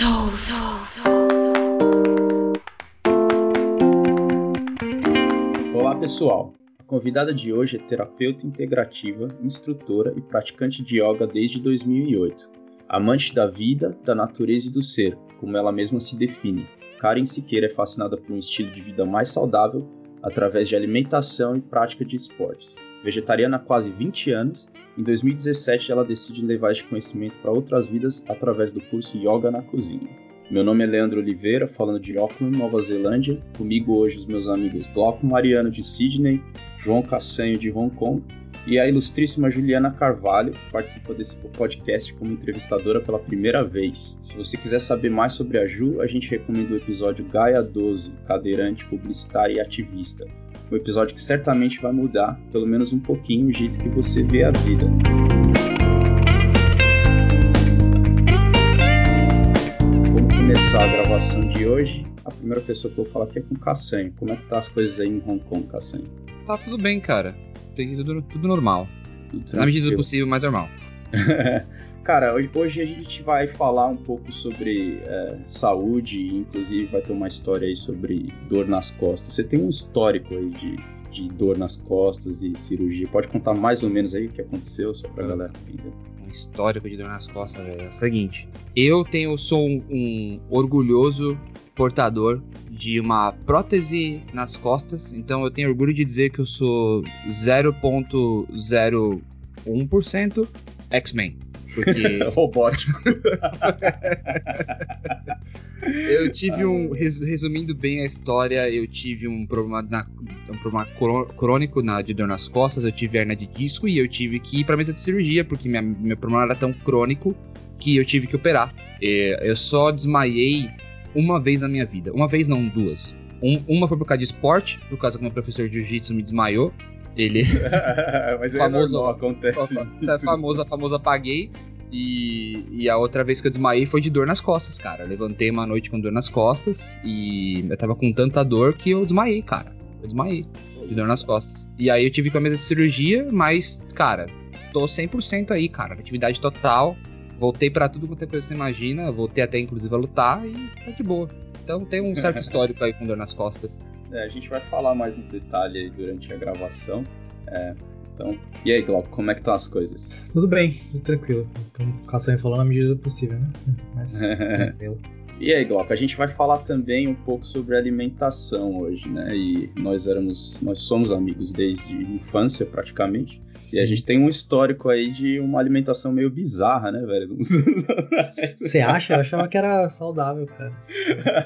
Soul. Olá pessoal, a convidada de hoje é terapeuta integrativa, instrutora e praticante de yoga desde 2008. Amante da vida, da natureza e do ser, como ela mesma se define. Karen Siqueira é fascinada por um estilo de vida mais saudável através de alimentação e prática de esportes. Vegetariana há quase 20 anos, em 2017 ela decide levar este conhecimento para outras vidas através do curso Yoga na Cozinha. Meu nome é Leandro Oliveira, falando de Auckland, Nova Zelândia. Comigo hoje os meus amigos Glauco Mariano de Sydney, João Cassanho de Hong Kong e a ilustríssima Juliana Carvalho, que participa desse podcast como entrevistadora pela primeira vez. Se você quiser saber mais sobre a Ju, a gente recomenda o episódio Gaia 12, cadeirante, publicitária e ativista. Um episódio que certamente vai mudar, pelo menos um pouquinho, o jeito que você vê a vida. Vamos começar a gravação de hoje. A primeira pessoa que eu vou falar aqui é com o Cassanho. Como é que tá as coisas aí em Hong Kong, Cassanho? Tá tudo bem, cara. Tem tudo, tudo normal. Tudo Na medida do possível, mais normal. Cara, hoje, a gente vai falar um pouco sobre é, saúde, inclusive vai ter uma história aí sobre dor nas costas. Você tem um histórico aí de, de dor nas costas e cirurgia. Pode contar mais ou menos aí o que aconteceu, só pra galera entender. Um histórico de dor nas costas, velho. É o seguinte. Eu tenho, sou um, um orgulhoso portador de uma prótese nas costas. Então eu tenho orgulho de dizer que eu sou 0.01% X-Men. Porque Robótico. eu tive um. res- Resumindo bem a história, eu tive um problema, na, um problema crônico na, de dor nas costas, eu tive hernia de disco e eu tive que ir pra mesa de cirurgia, porque minha, meu problema era tão crônico que eu tive que operar. E eu só desmaiei uma vez na minha vida. Uma vez, não, duas. Um- uma foi por causa de esporte, por causa que meu professor de jiu-jitsu me desmaiou. Ele. Mas é Famoso- normal, acontece. É a famosa, a famosa apaguei. E, e a outra vez que eu desmaiei foi de dor nas costas, cara. Eu levantei uma noite com dor nas costas e eu tava com tanta dor que eu desmaiei, cara. Eu desmaiei de dor nas costas. E aí eu tive com a mesa de cirurgia, mas, cara, tô 100% aí, cara. Atividade total. Voltei pra tudo quanto é coisa que você imagina. Voltei até inclusive a lutar e tá de boa. Então tem um certo histórico aí com dor nas costas. É, a gente vai falar mais no detalhe aí durante a gravação. É, então, e aí, Glauco, como é que estão as coisas? Tudo bem, tudo tranquilo. Como o Caçanha falou, na medida do possível, né? Mas tranquilo. E aí, Glauco, a gente vai falar também um pouco sobre alimentação hoje, né? E nós éramos, nós somos amigos desde infância, praticamente. E a Sim. gente tem um histórico aí de uma alimentação meio bizarra, né, velho? Você acha? Eu achava que era saudável, cara.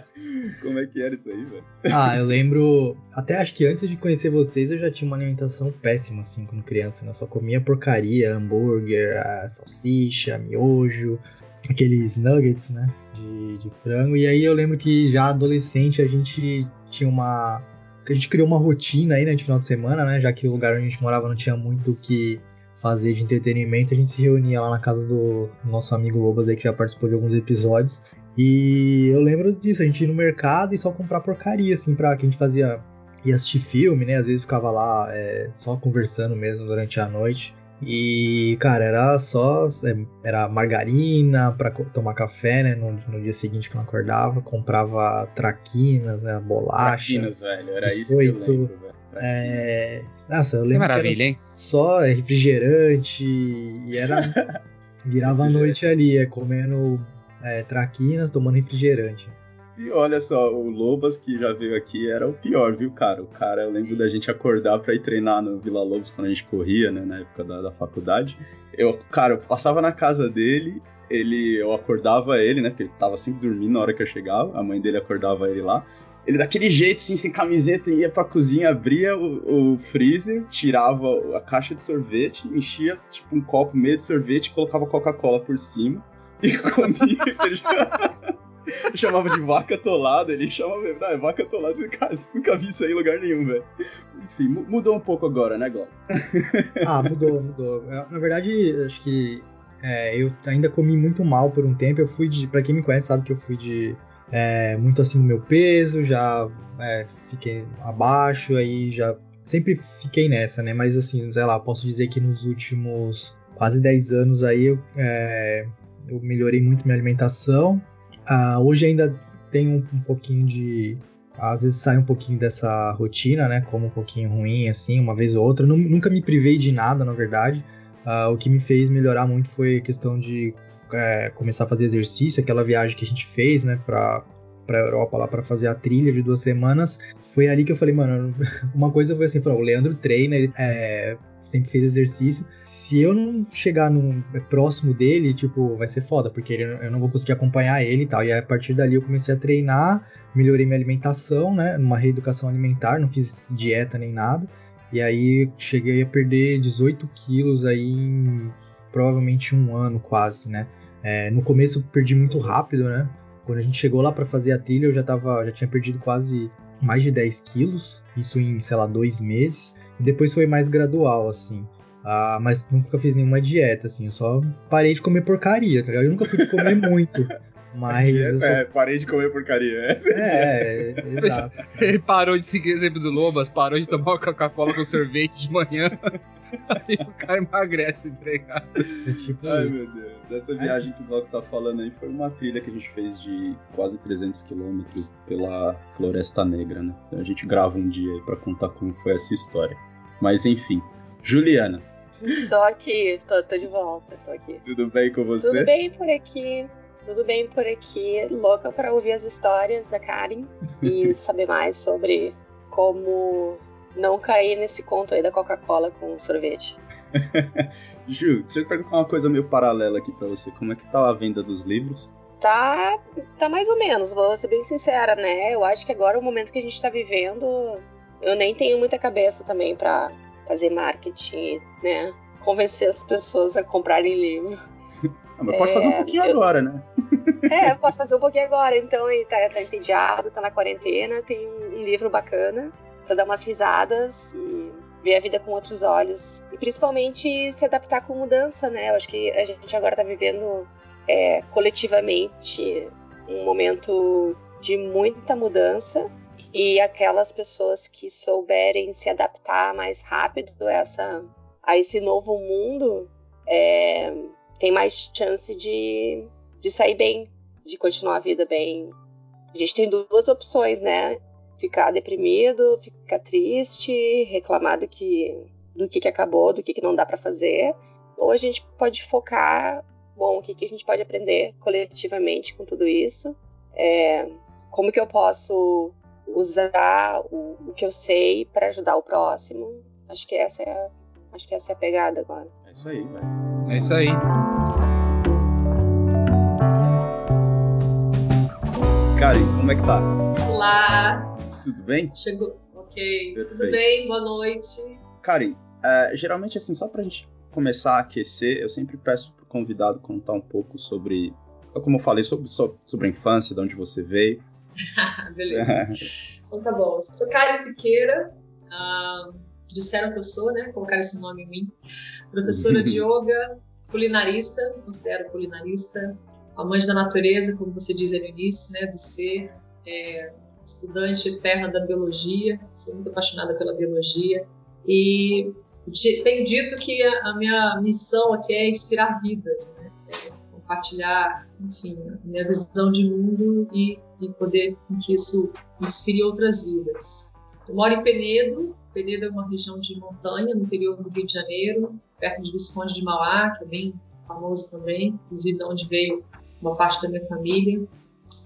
Como é que era isso aí, velho? Ah, eu lembro. Até acho que antes de conhecer vocês eu já tinha uma alimentação péssima, assim, quando criança, né? Eu só comia porcaria, hambúrguer, salsicha, miojo, aqueles nuggets, né? De, de frango. E aí eu lembro que já adolescente a gente tinha uma. A gente criou uma rotina aí, né, de final de semana, né? Já que o lugar onde a gente morava não tinha muito o que fazer de entretenimento, a gente se reunia lá na casa do nosso amigo Lobas aí, que já participou de alguns episódios. E eu lembro disso, a gente ir no mercado e só comprar porcaria, assim, pra que a gente fazia. ia assistir filme, né? Às vezes ficava lá é, só conversando mesmo durante a noite. E, cara, era só. é, Era margarina pra co- tomar café, né? No, no dia seguinte que eu não acordava. Comprava traquinas, né? Bolacha. Traquinas, velho. Era isso que eu biscoito, lembro, velho. É... Nossa, eu lembro maravilha, que era hein? só refrigerante e era virava a noite ali, é, comendo é, traquinas, tomando refrigerante. E olha só, o Lobas que já veio aqui era o pior, viu, cara? O cara, eu lembro da gente acordar pra ir treinar no Vila Lobos quando a gente corria, né, na época da, da faculdade. Eu, cara, eu passava na casa dele, ele, eu acordava ele, né, porque ele tava sempre dormindo na hora que eu chegava, a mãe dele acordava ele lá. Ele daquele jeito, assim, sem camiseta, ia pra cozinha, abria o, o freezer, tirava a caixa de sorvete, enchia, tipo, um copo meio de sorvete, colocava Coca-Cola por cima e. Ele eu chamava de vaca atolada, ele chamava mesmo, não, é vaca atolada, cara, nunca vi isso aí em lugar nenhum, velho. Enfim, mu- mudou um pouco agora, né, Glauco? Ah, mudou, mudou. É, Na verdade, acho que é, eu ainda comi muito mal por um tempo. Eu fui de. Pra quem me conhece, sabe que eu fui de. é, muito acima do meu peso, já é, fiquei abaixo, aí já. Sempre fiquei nessa, né? Mas assim, sei lá, posso dizer que nos últimos quase 10 anos aí eu, é, eu melhorei muito minha alimentação. Uh, hoje ainda tem um, um, pouquinho de. Às vezes sai um pouquinho dessa rotina, né? Como um pouquinho ruim, assim, uma vez ou outra. Nunca me privei de nada, na verdade. Uh, o que me fez melhorar muito foi a questão de é, começar a fazer exercício, aquela viagem que a gente fez, né, pra, pra Europa lá para fazer a trilha de duas semanas. Foi ali que eu falei, mano, uma coisa foi assim, falou, o Leandro treina, ele é, sempre fez exercício. Se eu não chegar num, é, próximo dele, tipo, vai ser foda, porque ele, eu não vou conseguir acompanhar ele e tal. E aí, a partir dali eu comecei a treinar, melhorei minha alimentação, né, numa reeducação alimentar, não fiz dieta nem nada. E aí cheguei a perder 18 quilos aí em provavelmente um ano quase, né? É, no começo perdi muito rápido, né? Quando a gente chegou lá para fazer a trilha, eu já tava, já tinha perdido quase mais de 10 quilos, isso em, sei lá, dois meses. Depois foi mais gradual, assim. Ah, mas nunca fiz nenhuma dieta, assim. Eu só parei de comer porcaria, tá ligado? Eu nunca fui comer muito. Mas. Dieta, só... É, parei de comer porcaria. É, é, é exato. Ele parou de seguir o exemplo do Lobas, parou de tomar Coca-Cola com sorvete de manhã. Aí o cara emagrece, entregado. É tipo Ai, isso. meu Deus. Dessa viagem que o Bloco tá falando aí foi uma trilha que a gente fez de quase 300 quilômetros pela Floresta Negra, né? Então a gente grava um dia aí pra contar como foi essa história. Mas enfim. Juliana. Tô aqui, tô, tô de volta, tô aqui. Tudo bem com você? Tudo bem por aqui. Tudo bem por aqui, louca para ouvir as histórias da Karen e saber mais sobre como não cair nesse conto aí da Coca-Cola com sorvete. Ju, deixa eu perguntar uma coisa meio paralela aqui para você. Como é que tá a venda dos livros? Tá, tá mais ou menos, vou ser bem sincera, né? Eu acho que agora o momento que a gente tá vivendo, eu nem tenho muita cabeça também para fazer marketing, né? Convencer as pessoas a comprarem livro. Ah, mas pode fazer um é, pouquinho eu... agora, né? É, eu posso fazer um pouquinho agora. Então, ele tá, tá entediado, tá na quarentena, tem um livro bacana para dar umas risadas e ver a vida com outros olhos. E principalmente se adaptar com mudança, né? Eu acho que a gente agora tá vivendo é, coletivamente um momento de muita mudança e aquelas pessoas que souberem se adaptar mais rápido essa, a esse novo mundo é, tem mais chance de, de sair bem, de continuar a vida bem. A gente tem duas opções, né? Ficar deprimido, ficar triste, reclamar do que, do que, que acabou, do que, que não dá para fazer. Ou a gente pode focar, bom, o que, que a gente pode aprender coletivamente com tudo isso. É, como que eu posso usar o, o que eu sei para ajudar o próximo. Acho que essa é a, acho que essa é a pegada agora. É isso aí, velho. É isso aí. Karen, como é que tá? Olá. Tudo bem? Chegou. Ok. Perfeito. Tudo bem? Boa noite. Karen, é, geralmente assim, só pra gente começar a aquecer, eu sempre peço pro convidado contar um pouco sobre, como eu falei, sobre, sobre a infância, de onde você veio. Beleza. então tá bom. Eu sou Karen Siqueira. Uh, disseram que eu sou, né? Colocaram esse nome em mim. Professora de yoga, culinarista, considero culinarista, amante da natureza, como você diz no início, né, do ser, é, estudante eterna da biologia, sou muito apaixonada pela biologia. E tenho dito que a, a minha missão aqui é inspirar vidas, né, é compartilhar, enfim, a minha visão de mundo e, e poder com que isso inspire outras vidas. Eu moro em Penedo, Penedo é uma região de montanha no interior do Rio de Janeiro, perto de Visconde de Mauá, que é bem famoso também, inclusive de onde veio uma parte da minha família,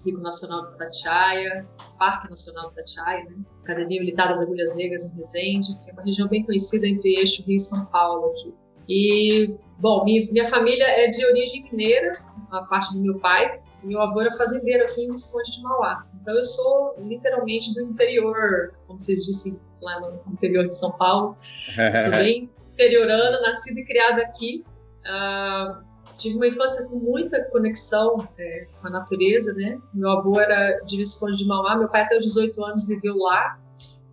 Pico Nacional do Tatiaia, Parque Nacional do Tatiaia, né? Academia Militar das Agulhas Negras em Resende, que é uma região bem conhecida entre Eixo Rio e São Paulo aqui. E, bom, minha, família é de origem mineira, a parte do meu pai, meu avô era fazendeiro aqui em Visconde de Mauá. Então eu sou literalmente do interior, como vocês disseram lá no interior de São Paulo. sou bem interiorana, nascida e criada aqui. Uh, tive uma infância com muita conexão é, com a natureza, né? Meu avô era de Visconde de Mauá, meu pai até os 18 anos viveu lá,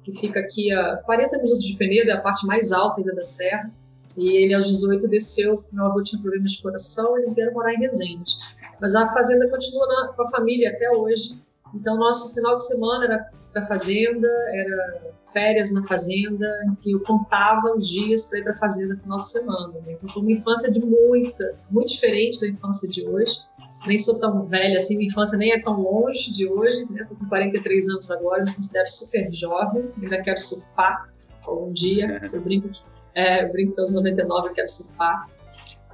que fica aqui a 40 minutos de Penedo, é a parte mais alta ainda da serra. E ele aos 18 desceu, meu avô tinha problemas de coração, eles vieram morar em Resende. Mas a fazenda continua na, com a família até hoje. Então nosso final de semana era da fazenda, era férias na fazenda, que eu contava os dias para ir para a fazenda no final de semana. Né? Então, foi uma infância de muita, muito diferente da infância de hoje. nem sou tão velha assim, minha infância nem é tão longe de hoje, né? Tô com 43 anos agora, me considero super jovem, ainda quero surfar algum dia. Eu brinco que é, eu brinco que aos 99 eu quero surfar.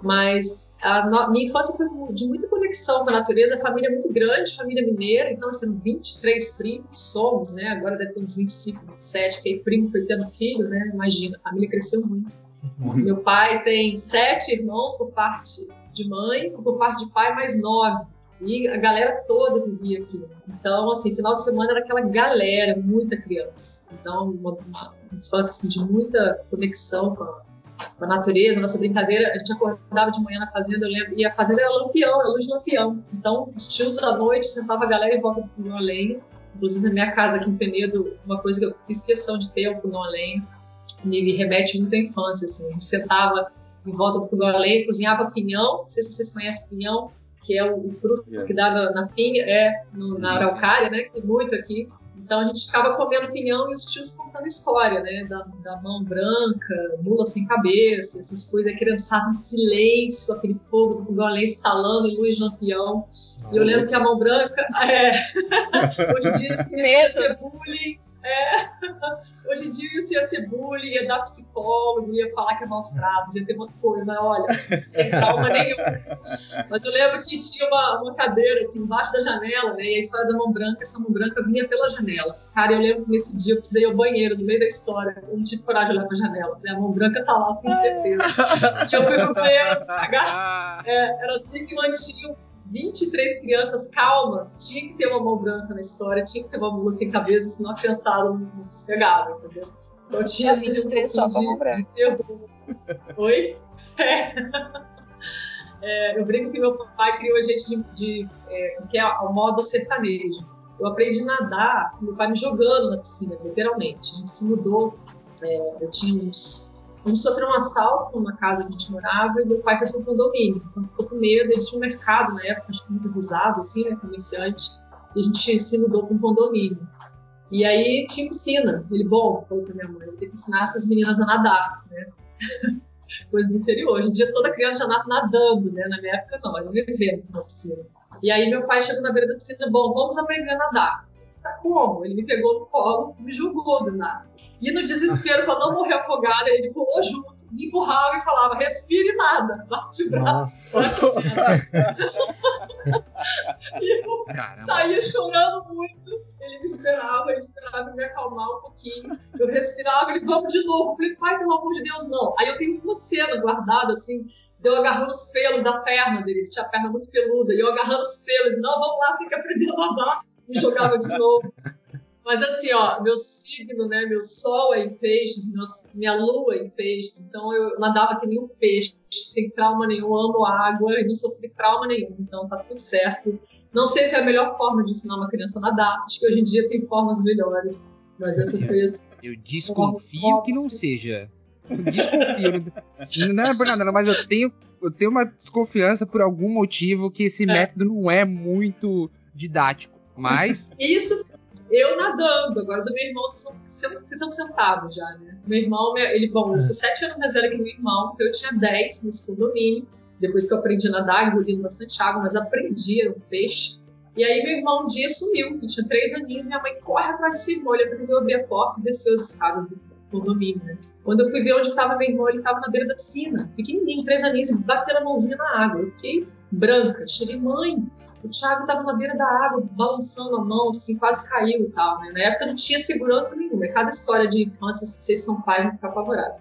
Mas a no, minha infância foi de muita conexão com a natureza, a família é muito grande, família mineira, então assim, 23 primos somos, né? Agora deve ter uns 25, 27, porque primo foi tendo filho, né? Imagina, a família cresceu muito. Uhum. Meu pai tem sete irmãos por parte de mãe, por parte de pai, mais nove. E a galera toda vivia aqui. Então, assim, final de semana era aquela galera, muita criança. Então, uma, uma infância assim, de muita conexão com a, com a, natureza, nossa brincadeira. A gente acordava de manhã na fazenda, eu lembro, e a fazenda era lampião, era luz de lampião. Então, os tios à noite sentava a galera em volta do fogão a lenha. Inclusive, na minha casa aqui em Penedo, uma coisa que eu fiz questão de ter é o fogão a lenha. Me remete muito à infância, assim. A gente sentava em volta do fogão a lenha, cozinhava pinhão. Não sei se vocês conhecem pinhão, que é o, fruto yeah. que dá na, na pinha, é, no, na araucária, né? Que tem muito aqui. Então a gente ficava comendo pinhão e os tios contando história, né? Da, da mão branca, mula sem cabeça, essas coisas, a criançada em silêncio, aquele fogo do fogão a lenha instalando em luz de lampião. E eu lembro que a mão branca, é, hoje em dia isso é bullying, é. Hoje em dia isso ia ser bullying, ia dar psicólogo, ia falar que é maus tratos, ia ter uma coisa, olha, sem trauma nenhum. Mas eu lembro que tinha uma, uma cadeira assim, embaixo da janela, né? E a história da mão branca, essa mão branca vinha pela janela. Cara, eu lembro que nesse dia eu precisei ir ao banheiro, no meio da história. Eu não tive coragem de olhar pra janela. A mão branca tá lá, com certeza. E eu fui pro banheiro cagar. É, era assim que mantinha 23 crianças calmas, tinha que ter uma mão branca na história, tinha que ter uma mula sem cabeça, senão a criançada não sossegava, entendeu? Então tinha 23 um só com mão branca. Oi? É. É, eu brinco que meu pai criou a gente de, de é, que é o modo sertanejo. Eu aprendi a nadar com meu pai me jogando na piscina, literalmente. A gente se mudou, é, eu tinha uns a gente sofreu um assalto numa casa que a gente morava e meu pai foi pro condomínio. Então ficou com medo, ele tinha um mercado na época, acho que muito visado, assim, né, comerciante. E a gente se mudou para um condomínio. E aí tinha piscina. Ele, bom, falou pra minha mãe, eu vou ter que ensinar essas meninas a nadar, né? Coisa do interior. Hoje em dia toda criança já nasce nadando, né? Na minha época não, era um evento na piscina. E aí meu pai chegou na beira da piscina, bom, vamos aprender a nadar. Tá como? Ele me pegou no colo me jogou do nada. E no desespero, para não morrer afogada, ele pulou junto, me empurrava e falava: respire nada, bate o braço. e eu Caramba. saía chorando muito. Ele me esperava, ele esperava me acalmar um pouquinho. Eu respirava, ele, vamos de novo. Eu falei, pai, pelo amor de Deus, não. Aí eu tenho uma cena guardada assim, deu agarrando os pelos da perna dele, ele tinha a perna muito peluda, e eu agarrando os pelos, não, vamos lá, fica aprendendo a nadar, me jogava de novo. Mas assim, ó, meu signo, né? Meu sol é em peixes, minha lua é em peixes. Então eu nadava que nem um peixe, sem trauma nenhum, amo água e não sofri trauma nenhum. Então tá tudo certo. Não sei se é a melhor forma de ensinar uma criança a nadar. Acho que hoje em dia tem formas melhores. Mas essa foi assim. Eu desconfio que não seja. Eu desconfio. Não é por nada, mas eu tenho, eu tenho uma desconfiança por algum motivo que esse é. método não é muito didático. Mas. Isso eu nadando, agora do meu irmão, vocês estão sentados já, né? Meu irmão, ele, bom, eu sou sete anos mais velha que meu irmão, então eu tinha dez nesse condomínio. Depois que eu aprendi a nadar, engolindo bastante água, mas aprendi, era um peixe. E aí meu irmão um dia sumiu, ele tinha três aninhos, minha mãe corre atrás do seu irmão, ele aprendeu a abrir a porta e desceu as escadas do condomínio, né? Quando eu fui ver onde estava meu irmão, ele estava na beira da piscina, pequenininho, três aninhos, batendo a mãozinha na água. Eu fiquei branca, cheguei, mãe, o Thiago estava na beira da água, balançando a mão, assim, quase caiu e tal, né? Na época não tinha segurança nenhuma. Cada história de se vocês são pais, não ficar apavorados.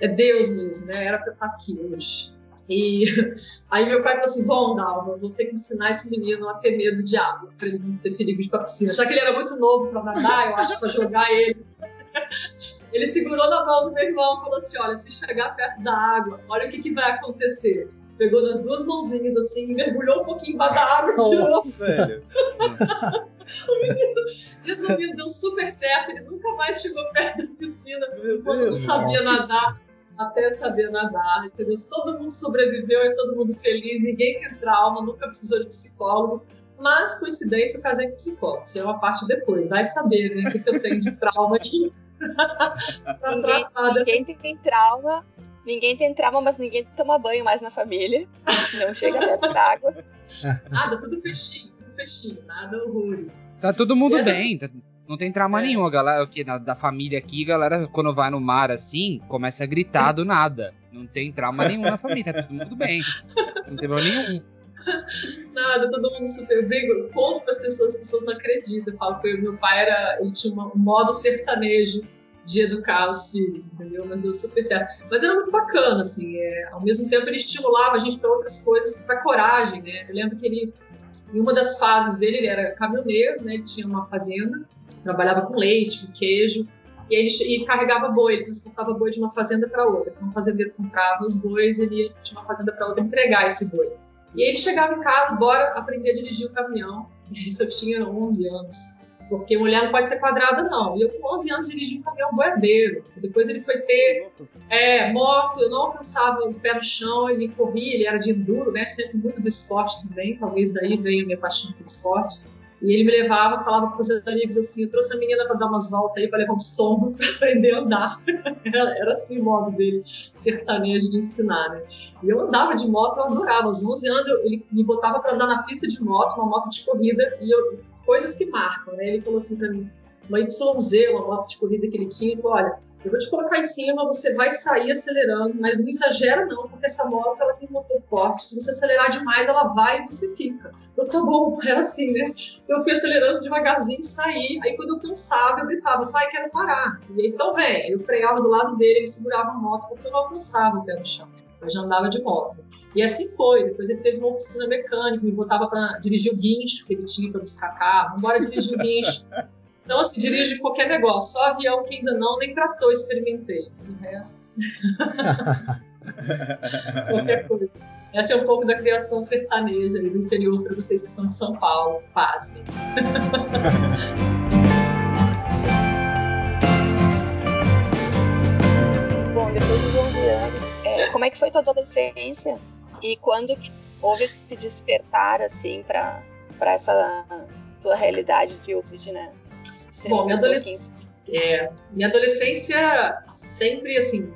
É Deus mesmo, né? Era pra estar aqui hoje. E aí meu pai falou assim, bom, Dalva, vou ter que ensinar esse menino a ter medo de água, para ele não ter perigo de ir pra piscina. Já que ele era muito novo para nadar, eu acho para jogar ele. Ele segurou na mão do meu irmão e falou assim, olha, se chegar perto da água, olha o que, que vai acontecer pegou nas duas mãozinhas assim, mergulhou um pouquinho embaixo da água e tirou. Velho. o menino, resumindo, deu super certo, ele nunca mais chegou perto da piscina quando não sabia nadar. Até saber nadar, entendeu? Todo mundo sobreviveu e todo mundo feliz, ninguém tem trauma, nunca precisou de psicólogo. Mas, coincidência, eu casei com psicólogo. Isso é uma parte depois. Vai saber, né? O que, eu tenho de trauma aqui. ninguém, ninguém tem trauma Ninguém tem trauma, mas ninguém toma banho mais na família. Não chega perto d'água. Nada, tudo fechinho, tudo fechinho, nada horror. Tá todo mundo Essa- bem, tá- não tem trauma É. nenhum. A galera aqui, na- da família aqui, a galera, quando vai no mar assim, começa a gritar do nada. Não tem trauma nenhum na família, tá todo mundo bem. Não tem problema nenhum. Nada, todo mundo super bem. Eu conto para as pessoas, as pessoas não acreditam. Eu falo que meu pai era, ele tinha um modo sertanejo de educar os filhos, entendeu? Mas deu super certo. Mas era muito bacana, assim. é, ao mesmo tempo, ele estimulava a gente para outras coisas, para coragem, né? Eu lembro que ele, em uma das fases dele, ele era caminhoneiro, né? Ele tinha uma fazenda, trabalhava com leite, com queijo. E ele carregava boi, ele transportava boi de uma fazenda para outra. Então, o fazendeiro comprava os bois, ele ia de uma fazenda para outra entregar esse boi. E ele chegava em casa, bora aprender a dirigir o caminhão. Isso eu tinha 11 anos. Porque mulher não pode ser quadrada, não. E eu com 11 anos dirigi um caminhão boiadeiro. Depois ele foi ter é, moto, eu não alcançava o pé no chão, ele corria, ele era de enduro, né? Sempre muito do esporte também. Talvez daí venha a minha paixão pelo esporte. E ele me levava, falava para os amigos assim: eu trouxe a menina para dar umas voltas aí, para levar uns tombos, para aprender a andar. era assim o modo dele, sertanejo de ensinar, né? E eu andava de moto, eu adorava. Aos 11 anos eu- ele me botava para andar na pista de moto, uma moto de corrida, e eu, coisas que marcam, né? Ele falou assim para mim: uma YZ, uma moto de corrida que ele tinha, ele falou: olha, eu vou te colocar em cima, você vai sair acelerando, mas não exagera não, porque essa moto ela tem um motor forte. Se você acelerar demais, ela vai e você fica. Eu tá bom, era assim, né? Então eu fui acelerando devagarzinho, saí. Aí quando eu cansava, eu gritava, pai, quero parar. E aí, então vem. Eu freava do lado dele, ele segurava a moto, porque eu não alcançava o pé no chão. Eu já andava de moto. E assim foi. Depois ele teve uma oficina mecânica, me botava para dirigir o guincho que ele tinha para buscar carro. Bora dirigir o guincho. Então, assim, dirige qualquer negócio. Só avião que ainda não, nem trator experimentei. O resto, qualquer coisa. Essa é um pouco da criação sertaneja do interior para vocês que estão em São Paulo. Pasmem. Bom, depois dos 11 anos, é, como é que foi tua adolescência? E quando houve esse despertar, assim, pra essa tua realidade de hoje, né? Bom, minha um adolescência, é, minha adolescência sempre, assim,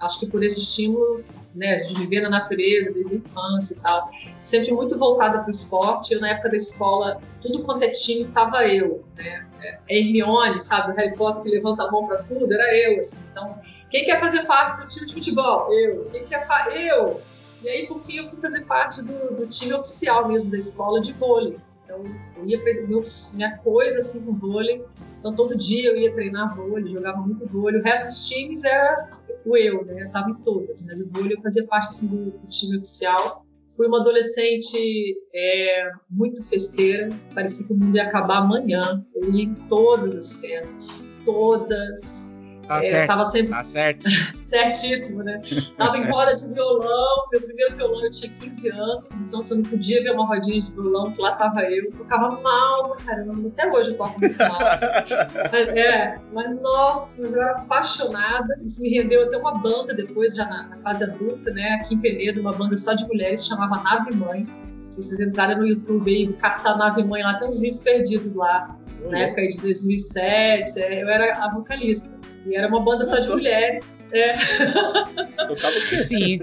acho que por esse estímulo, né, de viver na natureza desde a infância e tal, sempre muito voltada para o esporte. Eu, na época da escola, tudo quanto é time, tava eu, né? É, Hermione, sabe, o Harry Potter que levanta a mão para tudo, era eu, assim. Então, quem quer fazer parte do time de futebol? Eu. Quem quer fa... Eu. E aí, por fim, eu fui fazer parte do, do time oficial mesmo da escola de vôlei. Então, eu ia meu, minha coisa assim com vôlei. Então, todo dia eu ia treinar vôlei, jogava muito vôlei. O resto dos times era o eu, né? Eu tava em todas, mas o vôlei eu fazia parte assim, do, do time oficial. Fui uma adolescente é, muito festeira, parecia que o mundo ia acabar amanhã. Eu ia em todas as festas, todas. Tá É, certo, tava sempre tá certo. certíssimo, né? Tava em roda de violão, meu primeiro violão eu tinha 15 anos, então você não podia ver uma rodinha de violão, que lá tava eu, eu tocava mal pra caramba, até hoje eu toco muito mal. Mas, é, mas nossa, eu era apaixonada, isso me rendeu até uma banda depois, já na, na fase adulta, né? Aqui em Penedo, uma banda só de mulheres, chamava Nave Mãe. Se vocês entrarem no YouTube aí, caçar Nave Mãe lá, tem uns vídeos perdidos lá, na época aí de 2007, é, eu era a vocalista. E era uma banda só de Nossa. mulheres. É. Tocava o quê? Sim.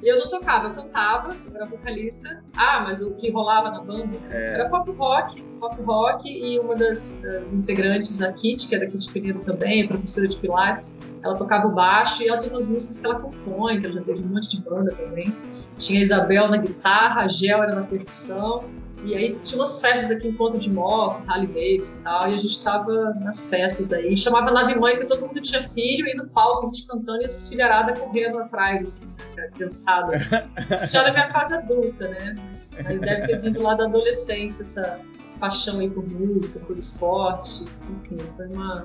E eu não tocava, eu cantava, eu era vocalista. Ah, mas o que rolava na banda É, era pop rock, pop rock e uma das, das integrantes, a Kit, que é da Kit Penedo também, é professora de Pilates, ela tocava o baixo e ela tem umas músicas que ela compõe, que ela já teve um monte de banda também. Tinha a Isabel na guitarra, a Gel era na percussão. E aí tinha umas festas aqui, encontro de moto, Harley Davidson e tal, e a gente tava nas festas aí. Chamava Nave Mãe, porque todo mundo tinha filho, e no palco a gente cantando e as filharadas correndo atrás, assim, a criançada. Isso já na minha fase adulta, né? Mas, deve ter vindo lá da adolescência, essa paixão aí por música, por esporte. Enfim, foi uma,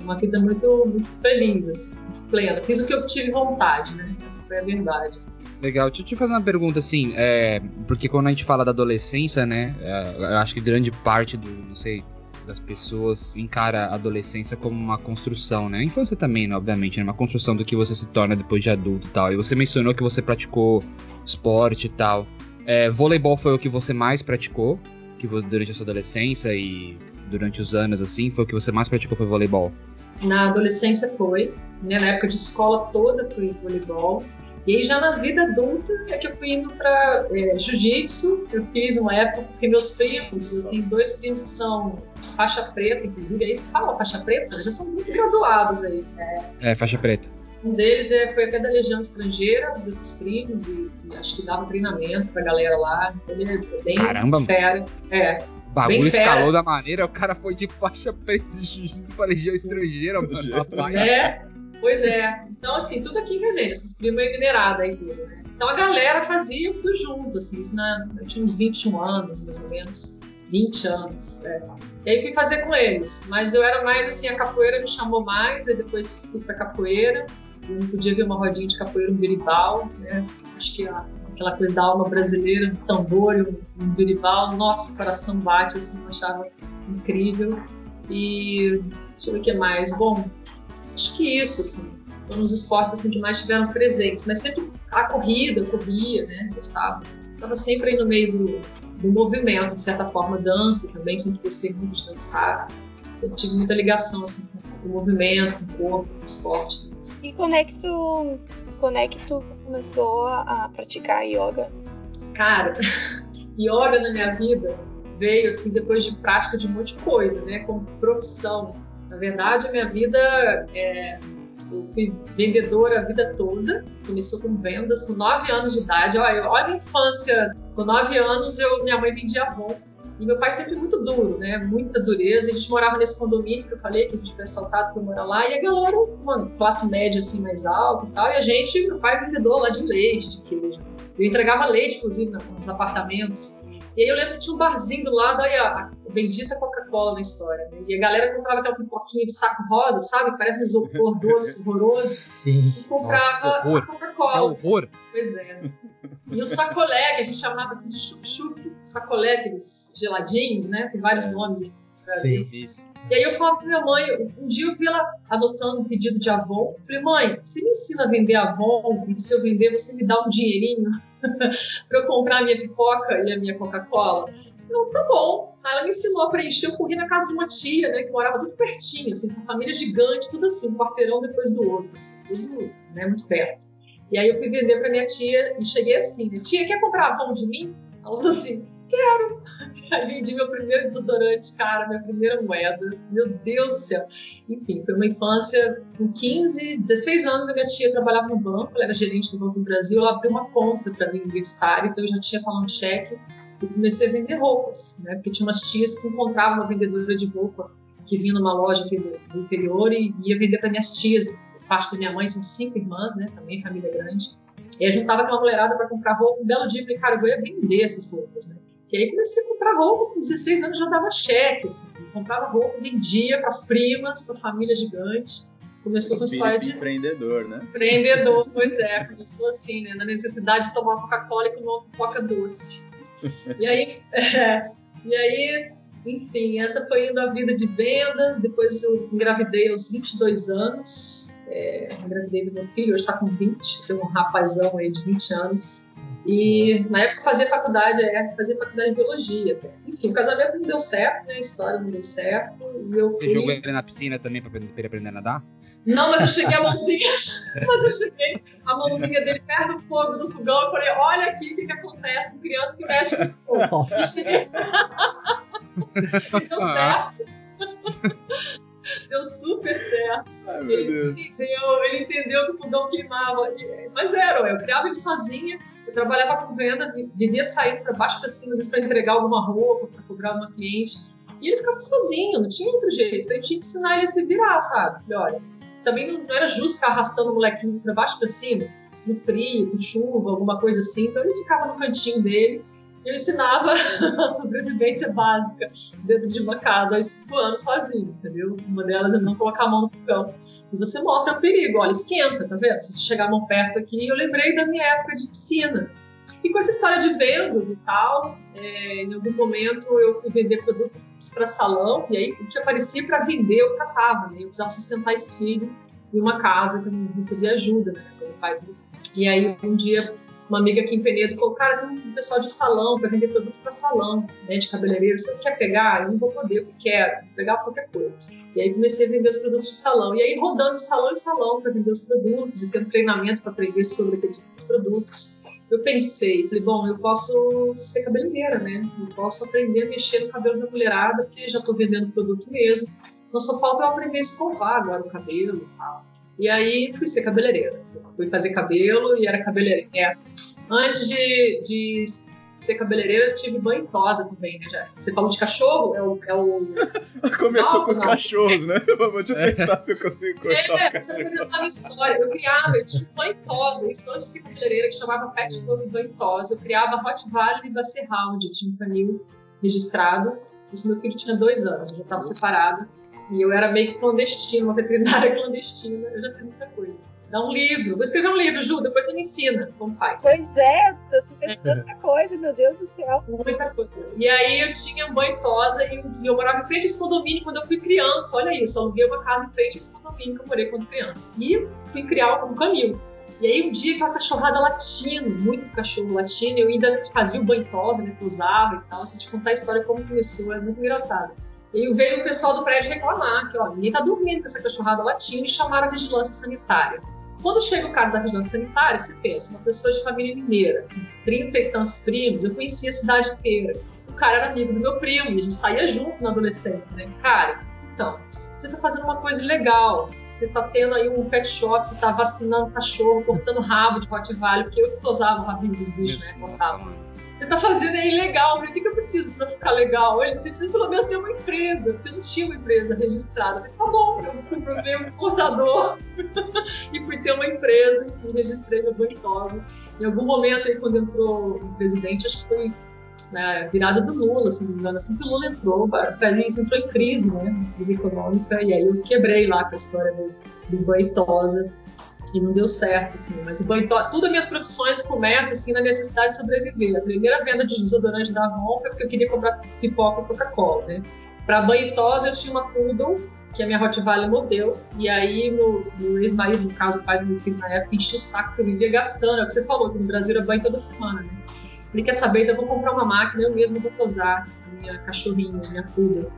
uma, vida muito, muito feliz, assim, plena. Fiz o que eu tive vontade, né? Essa foi a verdade. Legal, deixa eu te fazer uma pergunta assim, é, porque quando a gente fala da adolescência, né, é, eu acho que grande parte do, não sei, das pessoas encara a adolescência como uma construção, né, a infância também, né, obviamente, né, uma construção do que você se torna depois de adulto e tal, e você mencionou que você praticou esporte e tal, é, voleibol foi o que você mais praticou, que você, durante a sua adolescência e durante os anos, assim, foi o que você mais praticou foi voleibol? Na adolescência foi, né? na época de escola toda foi voleibol. E aí já na vida adulta é que eu fui indo para é, jiu-jitsu. Eu fiz uma época porque meus primos, eu tenho dois primos que são faixa preta, inclusive, aí se fala faixa preta, já são muito graduados aí. É, é faixa preta. Um deles é, foi até da Legião Estrangeira, um desses primos, e, e acho que dava treinamento pra galera lá. Ele é bem Caramba, fera. É. O bagulho escalou da maneira, o cara foi de faixa preta de jiu-jitsu pra Legião Estrangeira, mano. Rapaz. É, pois é. Então, assim, tudo aqui em Resende, esses primos é minerada aí tudo, né? Então a galera fazia, eu fui junto, assim, eu tinha uns 21 anos, mais ou menos. 20 anos. É. E aí fui fazer com eles. Mas eu era mais assim, a capoeira me chamou mais, aí depois fui pra capoeira. Eu não podia ver uma rodinha de capoeira, um biribal, né? Acho que a, aquela coisa da alma brasileira, um tambor, um, um biribal, nosso coração bate, assim, eu achava incrível. E deixa eu ver o que mais. Bom, acho que isso, assim, foram os esportes assim, que mais tiveram presentes. Mas sempre a corrida, eu corria, né? Gostava. Estava sempre aí no meio do, do movimento, de certa forma, dança também, sempre gostei muito de dançar. Sempre tive muita ligação assim, com o movimento, com o corpo, com o esporte. E quando é que tu, quando é que tu começou a praticar yoga? Cara, yoga na minha vida veio assim depois de prática de um monte de coisa, né? Como profissão. Na verdade, minha vida é, eu fui vendedora a vida toda, começou com vendas com 9 anos de idade. Olha, olha a infância. Com 9 anos, eu, minha mãe vendia Avon. E meu pai sempre muito duro, né? Muita dureza. A gente morava nesse condomínio que eu falei, que a gente foi assaltado para morar lá. E a galera, mano, classe média assim mais alta e tal. E a gente, meu pai vendedor lá de leite, de queijo. Eu entregava leite, inclusive, nos apartamentos. E aí eu lembro que tinha um barzinho do lado, aí a, a bendita Coca-Cola na história. Né? E a galera comprava aquela pipoquinha de saco rosa, sabe? Parece um isopor doce, horroroso. Sim. E comprava Nossa, a Coca-Cola. É horror. Pois é. E o sacolé, que a gente chamava aqui de chup-chup, sacolé, aqueles geladinhos, né? Tem vários nomes aí no Brasil. Sim. Isso. E aí eu falava pra minha mãe, um dia eu vi ela anotando um pedido de Avon. Falei, mãe, você me ensina a vender Avon e se eu vender você me dá um dinheirinho pra eu comprar a minha pipoca e a minha Coca-Cola? Não, tá bom. Aí ela me ensinou a preencher. Eu corri na casa de uma tia, né, que morava tudo pertinho, assim, essa família gigante, tudo assim, um quarteirão depois do outro, assim, tudo né, muito perto. E aí eu fui vender pra minha tia e cheguei assim, né, tia, quer comprar Avon de mim? Ela falou assim, quero. Aí vendi meu primeiro desodorante, cara, minha primeira moeda. Meu Deus do céu. Enfim, foi uma infância com 15, 16 anos. A minha tia trabalhava no banco, ela era gerente do Banco do Brasil. Ela abriu uma conta para mim universitária, então eu já tinha falando cheque e comecei a vender roupas, né? Porque tinha umas tias que encontravam uma vendedora de roupa que vinha numa loja aqui do interior e ia vender para minhas tias. Parte da minha mãe são cinco irmãs, né? Também família grande. E aí juntava aquela mulherada para comprar roupa. Um belo dia eu falei, cara, eu vou vender essas roupas, né? E aí comecei a comprar roupa, com 16 anos já dava cheque, assim. comprava roupa, vendia para as primas, para a família gigante. Começou com a história de empreendedor, né? empreendedor, pois é, começou assim, né, na necessidade de tomar Coca-Cola e comer uma pipoca doce. E aí, é, e aí, enfim, essa foi indo a vida de vendas. Depois eu engravidei aos 22 anos, é, engravidei do meu filho, hoje está com 20, tem um rapazão aí de 20 anos. E na época fazia faculdade, é, fazia faculdade de biologia. Enfim, o casamento não deu certo, né? A história não deu certo. E eu Você fui... jogou ele na piscina também pra ele aprender a nadar? Não, mas eu cheguei a mãozinha. mas eu cheguei a mãozinha dele perto do fogo do fogão. Eu falei: olha aqui o que, que acontece com criança que mexe com fogo. Eu cheguei. deu certo. Deu super certo. Ai, Ele entendeu, ele entendeu que o fogão queimava. E- Mas era, eu criava ele sozinha, eu trabalhava com venda, vi- vivia saindo para baixo para cima, para entregar alguma roupa, para cobrar uma cliente. E ele ficava sozinho, não tinha outro jeito. Eu tinha que ensinar ele a se virar, sabe? Falei, olha, também não, não era justo ficar arrastando o molequinho para baixo para cima, no frio, com chuva, alguma coisa assim. Então ele ficava no cantinho dele. Eu ensinava a sobrevivência básica dentro de uma casa aos cinco anos sozinho, entendeu? Uma delas é não colocar a mão no fogão. E você mostra o perigo, olha, esquenta, tá vendo? Se você chegar a mão perto aqui, eu lembrei da minha época de piscina. E com essa história de vendas e tal, é, em algum momento eu fui vender produtos para salão, e aí o que aparecia para vender eu catava, né? Eu precisava sustentar esse filho em uma casa que eu recebia ajuda, né? Pelo pai. E aí um dia uma amiga aqui em Penedo falou, cara, tem um pessoal de salão para vender produto para salão, né, de cabeleireiro. Você quer pegar? Eu não vou poder, eu quero. Vou pegar qualquer coisa. E aí comecei a vender os produtos de salão. E aí rodando de salão em salão para vender os produtos e tendo treinamento para aprender sobre aqueles produtos. Eu pensei, falei, bom, eu posso ser cabeleireira, né? Eu posso aprender a mexer no cabelo da mulherada, porque já estou vendendo produto mesmo. Não só falta eu aprender a escovar agora o cabelo e tal. E aí fui ser cabeleireira. Fui fazer cabelo e era cabeleireira. É. Antes de, de ser cabeleireira, eu tive banho tosa também, né, Jéssica? Você falou de cachorro? É o. É o... Começou não, com os não. cachorros, né? Vou te tentar se eu consigo contar. É, deixa eu apresentar uma história. Eu criava, eu tive banho tosa, isso antes de ser cabeleireira, que chamava Pet Club Banho tosa. Eu criava Hot Valley e Basset Round, eu tinha um canil registrado. Isso meu filho tinha dois anos, eu já estava separada. E eu era meio que clandestina, uma veterinária clandestina. Eu já fiz muita coisa. Dá um livro. Vou escrever um livro, Ju, depois você me ensina como faz. Pois é, eu tô pensando tanta coisa, meu Deus do céu. Muita coisa. E aí eu tinha banho tosa e eu morava em frente a esse condomínio quando eu fui criança. Olha isso, eu aluguei uma casa em frente a esse condomínio que eu morei quando criança. E fui criar um canil. E aí um dia aquela cachorrada latindo, muito cachorro latindo, eu ainda fazia o banho tosa, né, tosava e tal, assim, te contar a história como começou, é muito engraçado. E veio o pessoal do prédio reclamar que, ó, ninguém tá dormindo com essa cachorrada latindo e chamaram a vigilância sanitária. Quando chega o cara da vigilância sanitária, você pensa, uma pessoa de família mineira, com 30 e tantos primos, eu conhecia a cidade inteira. O cara era amigo do meu primo e a gente saía junto na adolescência, né? Cara, então, você tá fazendo uma coisa legal, você tá tendo aí um pet shop, você tá vacinando cachorro, cortando rabo de Rottweiler, porque eu que tosava o rabinho dos bichos, né? Cortava você tá fazendo aí legal, o que, eu preciso pra ficar legal? Ele, você precisa pelo menos ter uma empresa, porque eu não tinha uma empresa registrada. falei, tá bom, eu comprei um contador e fui ter uma empresa, enfim, registrei meu Bantosa. Em algum momento aí, quando entrou o presidente, acho que foi né, virada do Lula, se não me engano, assim que o Lula entrou, o país entrou em crise, né, crise econômica, e aí eu quebrei lá com a história do, do e não deu certo, assim. Mas o banho todas as minhas profissões começam, assim, na necessidade de sobreviver. A primeira venda de desodorante da Avon foi porque eu queria comprar pipoca e Coca-Cola, né? Para banho tosa, eu tinha uma Poodle, que a minha Rottweiler modelo, e aí meu, meu ex-marido, no caso o pai do meu filho na época, encheu o saco que eu vivia gastando, é o que você falou, que no Brasil era banho toda semana, né? Ele quer saber, então eu vou comprar uma máquina, eu mesmo vou tosar a minha cachorrinha, a minha Poodle.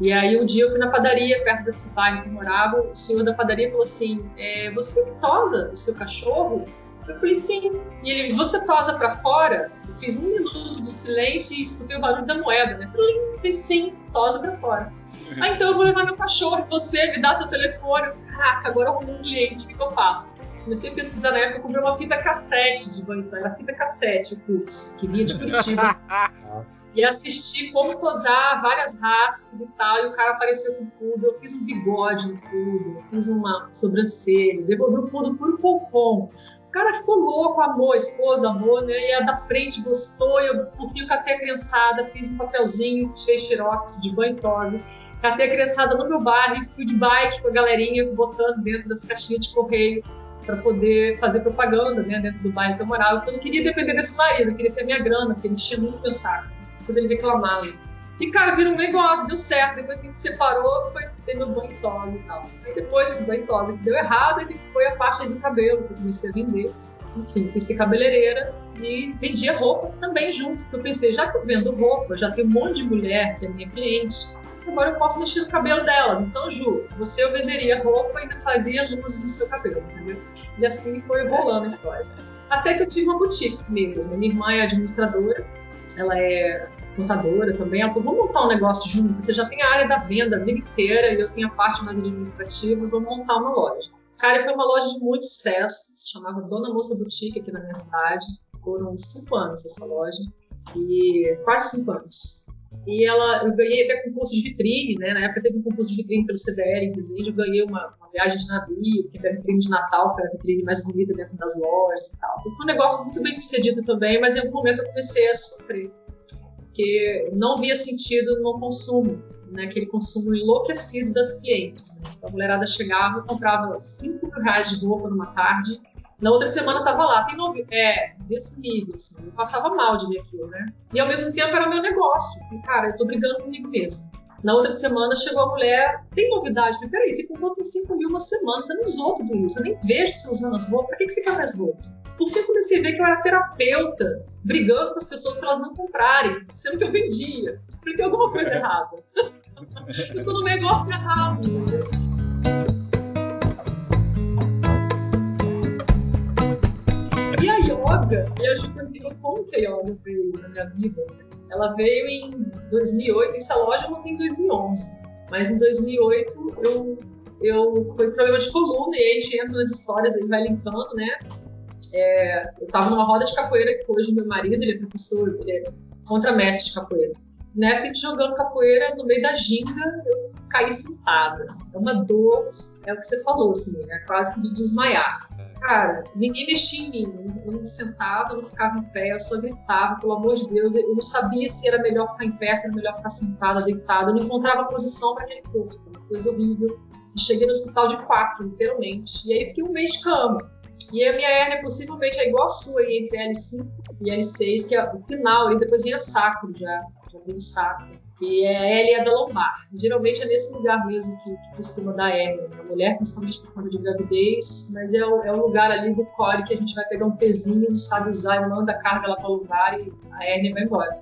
E aí um dia eu fui na padaria, perto desse bairro que eu morava, o senhor da padaria falou assim, é, você que tosa o seu cachorro? Eu falei, sim. E ele, você tosa para fora? Eu fiz um minuto de silêncio e escutei o barulho da moeda, né? Eu falei, sim, tosa para fora. Ah, então eu vou levar meu cachorro, você me dá seu telefone. Caraca, agora arrumei um cliente, o que, que eu faço? Comecei a pesquisar na época, eu comprei uma fita cassete de banho, era fita cassete o curso, que vinha de Curitiba. Nossa e assisti como tosar várias raças e tal, e o cara apareceu com tudo. Eu fiz um bigode no tudo, fiz uma sobrancelha, devolvi o tudo puro pompom. O cara ficou louco, amou, a esposa amou, né? E a da frente gostou, eu por fim catei a criançada, fiz um papelzinho, tirei xerox de banho tosa, catei a criançada no meu bairro e fui de bike com a galerinha botando dentro das caixinhas de correio para poder fazer propaganda né, dentro do bairro que eu morava, porque eu não queria depender desse marido, eu queria ter minha grana, porque ele enchia muito meu saco quando ele reclamava. E, cara, virou um negócio, deu certo. Depois que a gente se separou, foi banho tosa e tal. Aí depois esse banho tosa que deu errado, que foi a parte do cabelo que eu comecei a vender. Enfim, ser cabeleireira e vendia roupa também junto. Porque eu pensei, já que eu vendo roupa, já tem um monte de mulher que é minha cliente, agora eu posso mexer no cabelo delas. Então, Ju, você eu venderia roupa e ainda fazia luzes no seu cabelo, entendeu? E assim foi rolando a história. Até que eu tive uma boutique mesmo. Minha irmã é administradora, ela é contadora também. Ela falou, vamos montar um negócio junto. Você já tem a área da venda a vida inteira e eu tenho a parte mais administrativa, vamos montar uma loja. Cara, foi uma loja de muito sucesso, se chamava Dona Moça Boutique aqui na minha cidade. Foram cinco anos essa loja, e quase cinco anos. E ela, eu ganhei até concurso de vitrine, né? Na época teve um concurso de vitrine pelo CDL, inclusive, eu ganhei uma, uma viagem de navio, que era vitrine de Natal, que era a vitrine mais bonita dentro das lojas e tal. Então foi um negócio muito bem sucedido também, mas em algum momento eu comecei a sofrer porque não via sentido no consumo, né, aquele consumo enlouquecido das clientes. Né? Então, a mulherada chegava, comprava 5 mil reais de roupa numa tarde, na outra semana estava lá, tem novo, é, desse nível, assim, eu passava mal de ver aquilo, né? E ao mesmo tempo era meu negócio, e, cara, eu tô brigando comigo mesmo. Na outra semana chegou a mulher, tem novidade? Eu falei, peraí, você comprou tem 5 mil uma semana, você não usou tudo isso, eu nem vejo você usando as roupas, pra que, você quer mais roupa? Porque eu comecei a ver que eu era terapeuta, brigando com as pessoas para elas não comprarem, sendo que eu vendia. Porque tem alguma coisa errada. eu tô no negócio errado. E a yoga, e a Juca como que a yoga na minha vida? Ela veio em 2008, essa loja não tem em 2011, mas em 2008 eu, eu foi problema de coluna e a gente entra nas histórias aí, vai linkando, né? É, eu estava numa roda de capoeira que hoje meu marido, ele é professor, ele é contramestre de capoeira. Na época de jogando capoeira, no meio da ginga, eu caí sentada. É uma dor, é o que você falou, assim, é quase que de desmaiar. Cara, ninguém mexia em mim. Eu não sentava, eu não ficava em pé, eu só gritava, pelo amor de Deus. Eu não sabia se era melhor ficar em pé, se era melhor ficar sentada, deitada. Eu não encontrava posição para aquele corpo. Uma coisa horrível. E cheguei no hospital de quatro, literalmente. E aí fiquei um mês de cama. E a minha hérnia possivelmente é igual a sua entre L5 e L6, que é o final, e depois vinha sacro já, já vem o sacro. E é a hérnia da lombar. Geralmente é nesse lugar mesmo que, que costuma dar hérnia. Na mulher, principalmente por conta de gravidez, mas é o, é o lugar ali do core que a gente vai pegar um pezinho, sabe usar e manda a carga lá para o lugar e a hérnia vai embora.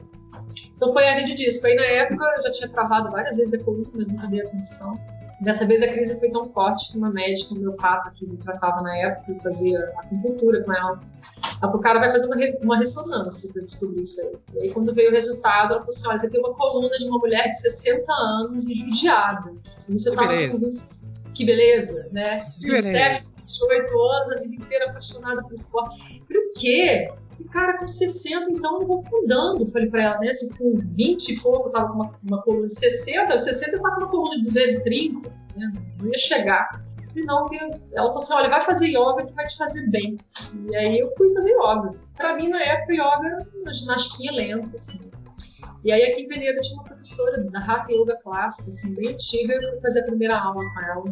Então foi a hérnia de disco. Aí na época eu já tinha travado várias vezes a coluna, mas nunca dei atenção. Dessa vez a crise foi tão forte que uma médica homeopata que me tratava na época, eu fazia acupuntura com ela, ela o cara vai fazer uma, uma ressonância para descobrir isso aí. E aí quando veio o resultado, ela falou assim, olha, você tem uma coluna de uma mulher de 60 anos e judiada. E você que tava beleza. com que beleza, né? Que 27, beleza. 28 anos, a vida inteira apaixonada por esporte. Por quê? E, cara, com 60, então eu vou fundando. Falei pra ela, né? Se com 20 e pouco eu tava com uma, uma coluna de 60, 60 eu tava com uma coluna de 230, né? Não ia chegar. E não, ela falou assim: olha, vai fazer yoga que vai te fazer bem. E aí eu fui fazer yoga. Pra mim, na época, yoga era uma ginastia lenta, assim. E aí aqui em Peneira tinha uma professora da Hatha Yoga clássica, assim, bem antiga, eu fui fazer a primeira aula com ela.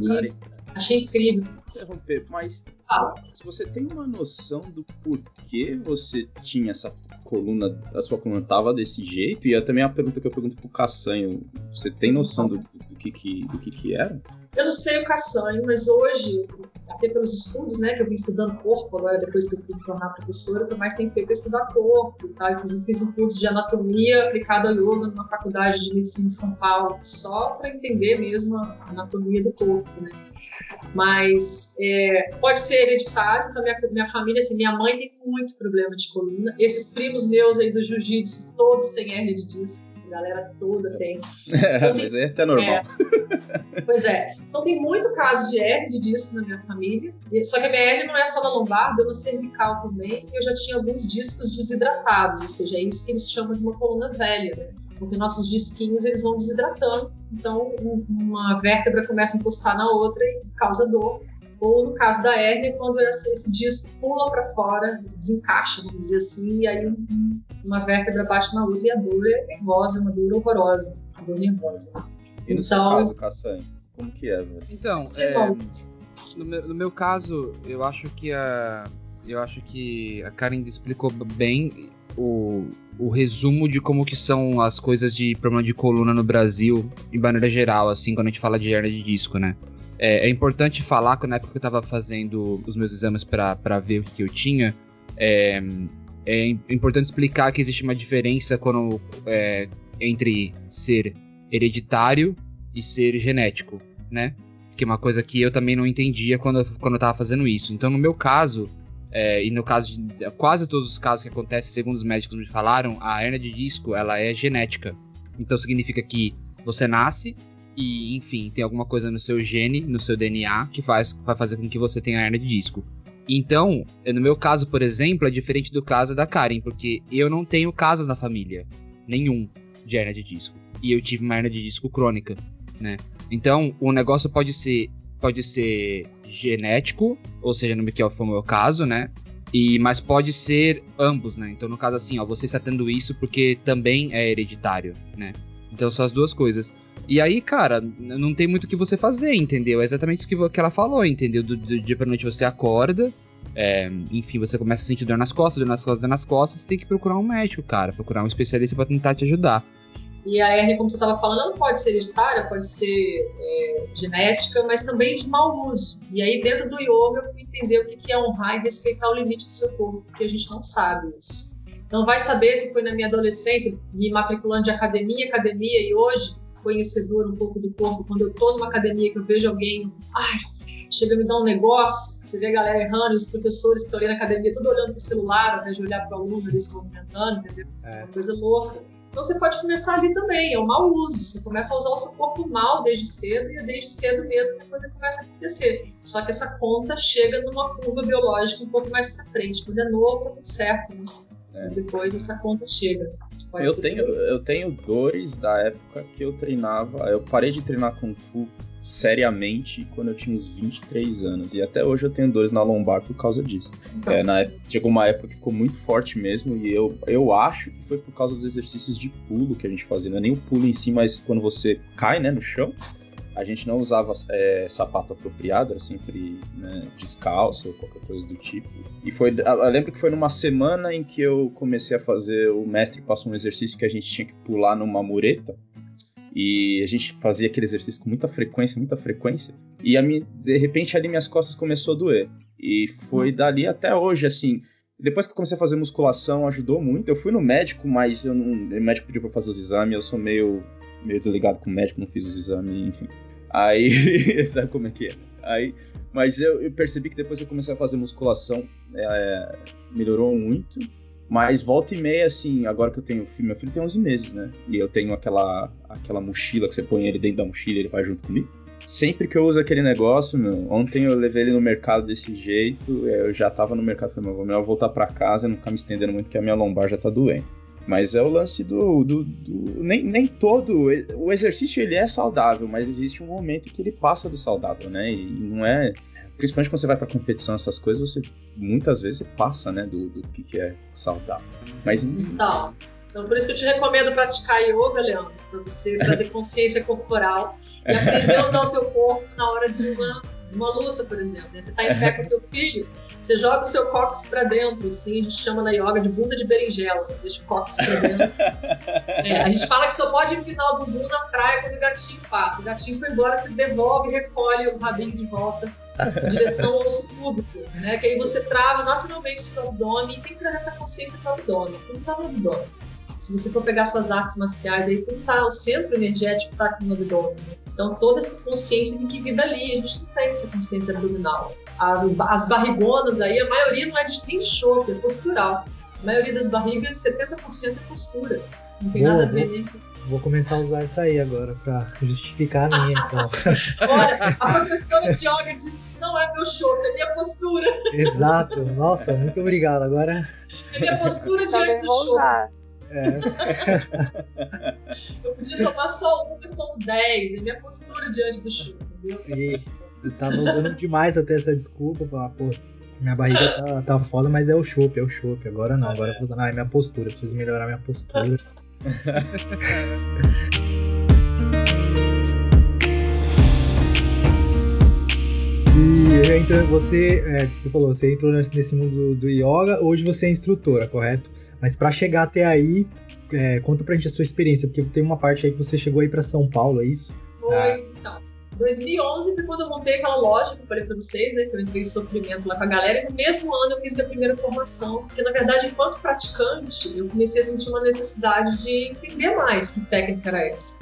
E achei incrível. Interromper, mas ah. Você tem uma noção do porquê você tinha essa coluna, a sua coluna tava desse jeito? E é também a pergunta que eu pergunto pro Caçanho, você tem noção do, do, que, que, do que que? Eu não sei o Caçanho, mas hoje, até pelos estudos, né, que eu vim estudando corpo agora, depois que eu fui me tornar professora, o que mais tenho feito é estudar corpo, tá? Inclusive fiz um curso de anatomia aplicado ao yoga numa faculdade de medicina de São Paulo, só para entender mesmo a anatomia do corpo, né? Mas é, pode ser hereditário, então minha, minha família, assim, minha mãe tem muito problema de coluna. Esses primos meus aí do jiu-jitsu, todos têm hernia de disco. A galera toda tem. É, então, mas é até normal. É, pois é. Então tem muito caso de hernia de disco na minha família. Só que a minha hernia não é só na lombar, deu na cervical também. E eu já tinha alguns discos desidratados, ou seja, é isso que eles chamam de uma coluna velha, né? porque nossos disquinhos eles vão desidratando, então uma vértebra começa a encostar na outra e causa dor. Ou no caso da hérnia, quando esse disco pula para fora, desencaixa, vamos dizer assim, e aí uma vértebra bate na outra e a dor é nervosa, uma dor horrorosa, uma dor nervosa. E no então, seu caso, Caçanha, como que é, velho? Então, é, no, meu, no meu caso, eu acho que a eu acho que a Karen explicou bem o, o resumo de como que são as coisas de problema de coluna no Brasil, em maneira geral, assim, quando a gente fala de hernia de disco, né? É, é importante falar que na época que eu estava fazendo os meus exames para ver o que eu tinha, é, é importante explicar que existe uma diferença quando, é, entre ser hereditário e ser genético, né? Que é uma coisa que eu também não entendia quando, quando eu estava fazendo isso. Então, no meu caso, é, e no caso de quase todos os casos que acontecem, segundo os médicos me falaram, a hernia de disco ela é genética. Então significa que você nasce e, enfim, tem alguma coisa no seu gene, no seu DNA, que faz, vai fazer com que você tenha hernia de disco. Então, no meu caso, por exemplo, é diferente do caso da Karen, porque eu não tenho casos na família, nenhum, de hernia de disco. E eu tive uma hernia de disco crônica, né? Então, o negócio pode ser, pode ser genético, ou seja, no que foi o meu caso, né? E, mas pode ser ambos, né? Então, no caso assim, ó, você está tendo isso porque também é hereditário, né? Então, são as duas coisas. E aí, cara, não tem muito o que você fazer, entendeu? É exatamente isso que, que ela falou, entendeu? Do, do dia pra noite você acorda, é, enfim, você começa a sentir dor nas costas, dor nas costas, dor nas costas, você tem que procurar um médico, cara, procurar um especialista para tentar te ajudar. E a hernia, como você estava falando, não pode ser hereditária, pode ser é, genética, mas também de mau uso. E aí, dentro do yoga, eu fui entender o que é honrar e respeitar o limite do seu corpo, porque a gente não sabe isso. Não vai saber se foi na minha adolescência, me matriculando de academia, academia, e hoje, conhecedor um pouco do corpo, quando eu estou numa academia que eu vejo alguém, ai, chega a me dar um negócio, você vê a galera errando, os professores que estão ali na academia, tudo olhando pro celular, ao invés de olhar para o aluno, eles se movimentando, entendeu? É uma coisa louca. Então você pode começar ali também, é um mau uso. Você começa a usar o seu corpo mal desde cedo e desde cedo mesmo a coisa começa a acontecer. Só que essa conta chega numa curva biológica um pouco mais para frente. Quando é novo, tá tudo certo, né? É. Depois essa conta chega. Eu tenho, eu tenho dores da época que eu treinava. Eu parei de treinar Kung Fu seriamente quando eu tinha uns 23 anos. E até hoje eu tenho dores na lombar por causa disso. Então. É, na época, chegou uma época que ficou muito forte mesmo. E eu, eu acho que foi por causa dos exercícios de pulo que a gente fazia. Não é nem o pulo em si, mas quando você cai né, no chão. A gente não usava é, sapato apropriado, era sempre né, descalço ou qualquer coisa do tipo. E foi, eu lembro que foi numa semana em que eu comecei a fazer. O mestre passou um exercício que a gente tinha que pular numa mureta. E a gente fazia aquele exercício com muita frequência, muita frequência. E a minha, de repente ali minhas costas começou a doer. E foi dali até hoje, assim. Depois que eu comecei a fazer musculação, ajudou muito. Eu fui no médico, mas eu não, o médico pediu pra fazer os exames. Eu sou meio, meio desligado com o médico, não fiz os exames, enfim. Aí, sabe como é que é? Aí, mas eu, eu percebi que depois eu comecei a fazer musculação, é, melhorou muito. Mas volta e meia, assim, agora que eu tenho meu filho tem 11 meses, né? E eu tenho aquela, aquela mochila que você põe ele dentro da mochila ele vai junto comigo. Sempre que eu uso aquele negócio, meu, ontem eu levei ele no mercado desse jeito, eu já tava no mercado, falei, meu, melhor voltar para casa e não ficar me estendendo muito, que a minha lombar já tá doendo. Mas é o lance do. do, do nem, nem todo. O exercício ele é saudável, mas existe um momento que ele passa do saudável, né? E não é principalmente quando você vai pra competição, essas coisas, você muitas vezes passa, né, do, do que, que é saudável. Mas. Então, então, por isso que eu te recomendo praticar yoga, Leandro, pra você trazer consciência corporal e aprender a usar o teu corpo na hora de uma, uma luta, por exemplo. Né? Você tá em pé com o teu filho, você joga o seu cóccix para dentro, assim, a gente chama na yoga de bunda de berinjela, né? deixa o cóccix para dentro. É, a gente fala que só pode empinar o bumbum na praia quando o gatinho passa. O gatinho foi embora, você devolve, recolhe o rabinho de volta em direção ao osso público, né? Que aí você trava naturalmente o seu abdômen e tem que trazer essa consciência para o abdômen. Tudo está no abdômen. Se você for pegar suas artes marciais, aí tudo tá, o centro energético está aqui no abdômen. Né? Então toda essa consciência tem que vir dali. A gente não tem essa consciência abdominal. As, as barrigonas aí, a maioria não é de, nem de é postural. A maioria das barrigas, 70% é postura. Não tem boa, nada a ver nem Vou começar a usar isso aí agora pra justificar a minha, então. Olha, a professora de yoga disse que não é meu choque, é minha postura. Exato. Nossa, muito obrigado. Agora. É minha postura diante do choque. É. Eu podia tomar só um, mas são 10. É minha postura diante do choque, entendeu? E tava usando demais até essa desculpa, falar, pô, minha barriga tá, tá foda, mas é o chope, é o chope. Agora não, agora eu vou usar, ah, é minha postura, preciso melhorar minha postura. e entrou, você, é, você falou, você entrou nesse mundo do, do yoga, hoje você é instrutora, correto? Mas para chegar até aí, é, conta pra gente a sua experiência, porque tem uma parte aí que você chegou aí para São Paulo, é isso? Foi, ah. então. 2011 foi quando eu montei aquela loja que eu falei pra vocês, né? Que eu entrei em sofrimento lá com a galera. E no mesmo ano eu fiz a primeira formação. Porque, na verdade, enquanto praticante, eu comecei a sentir uma necessidade de entender mais que técnica era essa.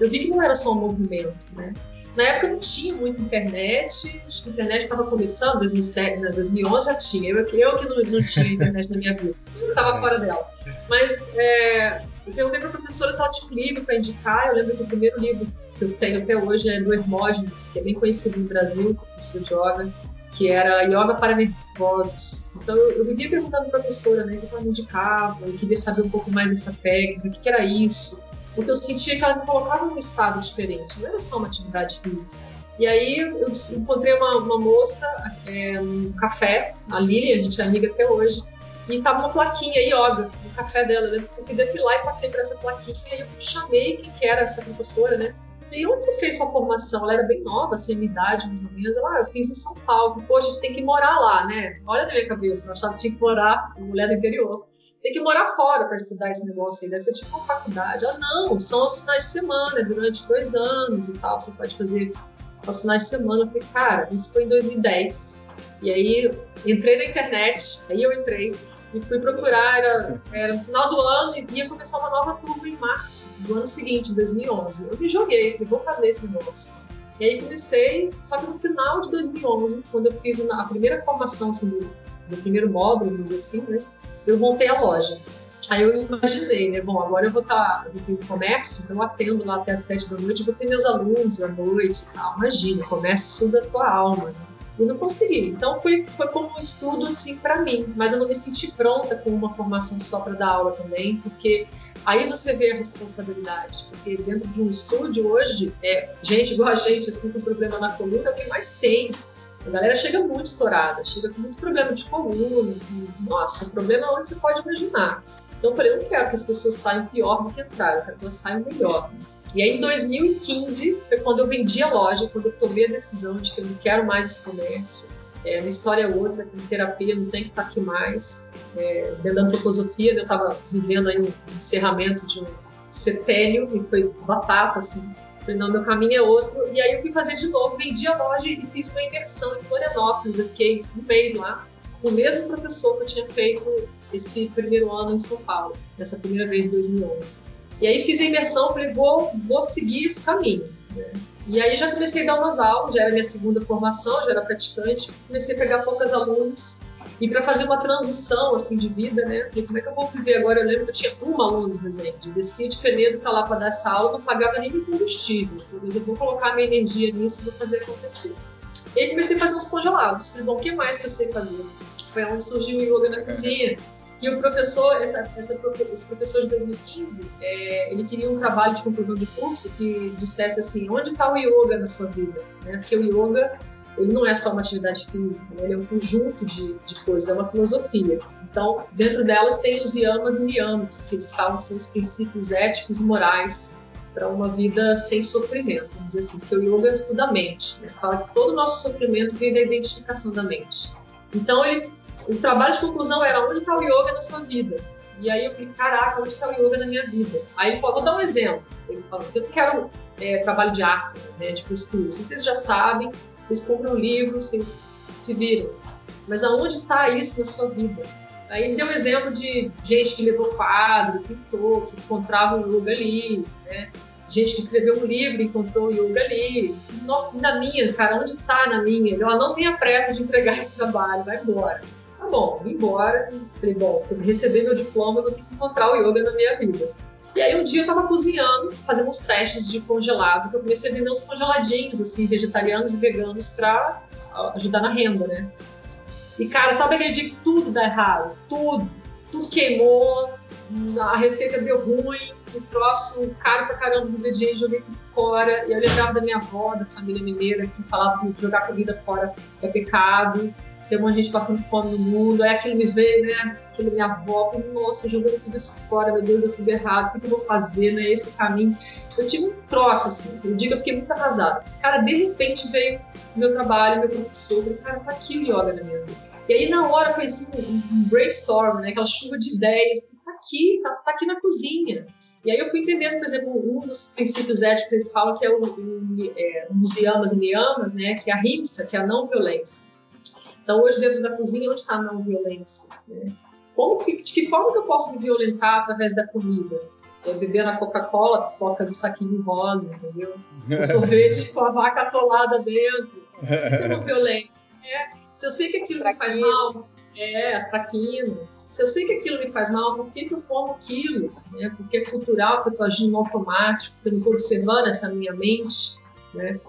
Eu vi que não era só um movimento, né? Na época não tinha muita internet, acho que a internet estava começando, 2007, né, 2011 já tinha, eu, eu que não, não tinha internet na minha vida, eu estava fora dela. Mas é, eu perguntei para a professora se ela tinha um livro para indicar, eu lembro que o primeiro livro que eu tenho até hoje é do Hermógenes, que é bem conhecido no Brasil, professor de yoga, que era Yoga para Nervosos. Então eu, eu vivia perguntando para a professora né, o que ela me indicava, eu queria saber um pouco mais dessa técnica, o que, que era isso, porque eu sentia que ela me colocava num estado diferente, não era só uma atividade física. E aí eu encontrei uma, uma moça é, no café, a Lili, a gente é amiga até hoje, e tava uma plaquinha yoga no café dela, né? Eu fui depilar e passei por essa plaquinha, e aí eu chamei quem que era essa professora, né? E onde você fez sua formação? Ela era bem nova, assim, minha idade, mais ou menos. Ela, ah, eu fiz em São Paulo. Poxa, tem que morar lá, né? Olha na minha cabeça, eu achava que tinha que morar, mulher do interior. Tem que morar fora para estudar esse negócio aí, deve ser tipo uma faculdade. Ah, não, são os finais de semana, durante dois anos e tal, você pode fazer aos finais de semana. Eu falei, cara, isso foi em 2010. E aí entrei na internet, aí eu entrei e fui procurar, era, era no final do ano e ia começar uma nova turma em março do ano seguinte, em 2011. Eu me joguei, falei, vou fazer esse negócio. E aí comecei, só que no final de 2011, quando eu fiz a primeira formação assim, do, do primeiro módulo, vamos assim, né, eu montei a loja. Aí eu imaginei, né? Bom, agora eu vou estar, tá, eu tenho comércio, então eu atendo lá até as sete da noite, vou ter meus alunos à noite e tal. Imagina, comércio suga a tua alma, né? E não consegui. Então foi, foi como um estudo assim para mim, mas eu não me senti pronta com uma formação só para dar aula também, porque aí você vê a responsabilidade, porque dentro de um estúdio hoje, é, gente igual a gente assim com problema na coluna, é o que mais tem. A galera chega muito estourada, chega com muito problema de coluna, nossa, problema onde você pode imaginar. Então eu falei, eu não quero que as pessoas saiam pior do que entraram, eu quero que elas saiam melhor. E aí, em 2015, foi quando eu vendi a loja, quando eu tomei a decisão de que eu não quero mais esse comércio. É, uma história é outra, com terapia não tem que estar aqui mais. É, dentro da antroposofia, eu estava vivendo aí um encerramento de um sepélio e foi batata, assim. Falei, não, meu caminho é outro. E aí eu fui fazer de novo, vendi a loja e fiz uma imersão em Florianópolis. Eu fiquei um mês lá, com o mesmo professor que eu tinha feito esse primeiro ano em São Paulo, nessa primeira vez em 2011. E aí fiz a imersão, falei, vou, vou seguir esse caminho. Né? E aí já comecei a dar umas aulas, já era minha segunda formação, já era praticante, comecei a pegar poucas alunas e para fazer uma transição assim de vida, né? Falei, como é que eu vou viver agora? Eu lembro que eu tinha uma aluna, por exemplo, descia de Penedo para lá para dar essa aula, não pagava nem de combustível. Mas eu vou colocar minha energia nisso e vou fazer acontecer. E aí comecei a fazer uns congelados. Falei, bom, o que mais que eu sei fazer? Foi onde surgiu o yoga na cozinha que o professor, essa, essa, esse professor de 2015, é, ele queria um trabalho de conclusão de curso que dissesse assim, onde está o yoga na sua vida? Né? Porque o yoga, ele não é só uma atividade física, né? ele é um conjunto de, de coisas, é uma filosofia. Então, dentro delas tem os yamas e niyamas, que que são os princípios éticos e morais para uma vida sem sofrimento, vamos dizer assim, porque o yoga estuda a mente, né? fala que todo o nosso sofrimento vem da identificação da mente. Então, ele o trabalho de conclusão era onde está o yoga na sua vida? E aí eu falei, caraca, onde está o yoga na minha vida? Aí ele falou, vou dar um exemplo. Ele falou, eu quero é, trabalho de asanas, né, de postura. Vocês já sabem, vocês compram um livro, vocês se viram. Mas aonde está isso na sua vida? Aí ele deu um exemplo de gente que levou quadro, pintou, que encontrava o yoga ali, né? Gente que escreveu um livro encontrou o yoga ali. Nossa, na minha, cara, onde está na minha? Ele, ó, não tenha pressa de entregar esse trabalho, vai embora. Tá bom, vim embora. Falei, bom, eu receber meu diploma, eu vou ter que encontrar o yoga na minha vida. E aí um dia eu tava cozinhando, fazendo uns testes de congelado, que eu comecei a vender uns congeladinhos, assim, vegetarianos e veganos pra ajudar na renda, né? E cara, sabe aquele dia que tudo dá errado? Tudo. Tudo queimou, a receita deu ruim, o troço caro pra caramba os ingredientes, joguei tudo fora. E eu lembrava da minha avó, da família mineira, que falava que jogar comida fora é pecado tem um monte de gente passando fome no mundo, aí aquilo me veio, né? Aquilo minha avó, nossa, jogando tudo isso fora, meu Deus, deu tudo errado, o que, que eu vou fazer, né? Esse caminho. Eu tive um troço, assim, eu digo, eu fiquei muito arrasada. Cara, de repente veio meu trabalho, meu professor, falei, cara, tá aqui o yoga na minha vida. E aí, na hora, foi assim, um, brainstorm, né? Aquela chuva de ideias, tá aqui, tá, tá aqui na cozinha. E aí eu fui entendendo, por exemplo, um dos princípios éticos que eles falam que é o é, um dos yamas e niyamas, né, que é a rimsa, que é a não violência. Então, hoje, dentro da cozinha, onde está a não violência? Né? Como que, de que forma que eu posso me violentar através da comida? É beber na Coca-Cola, pipoca de saquinho rosa, entendeu? O sorvete com a vaca atolada dentro. Isso é uma violência. É. Se eu sei que aquilo me faz mal, é, as traquinas. Se eu sei que aquilo me faz mal, por que, que eu como aquilo? Né? Porque é cultural, porque eu estou agindo no automático, porque eu não estou observando essa minha mente. Né?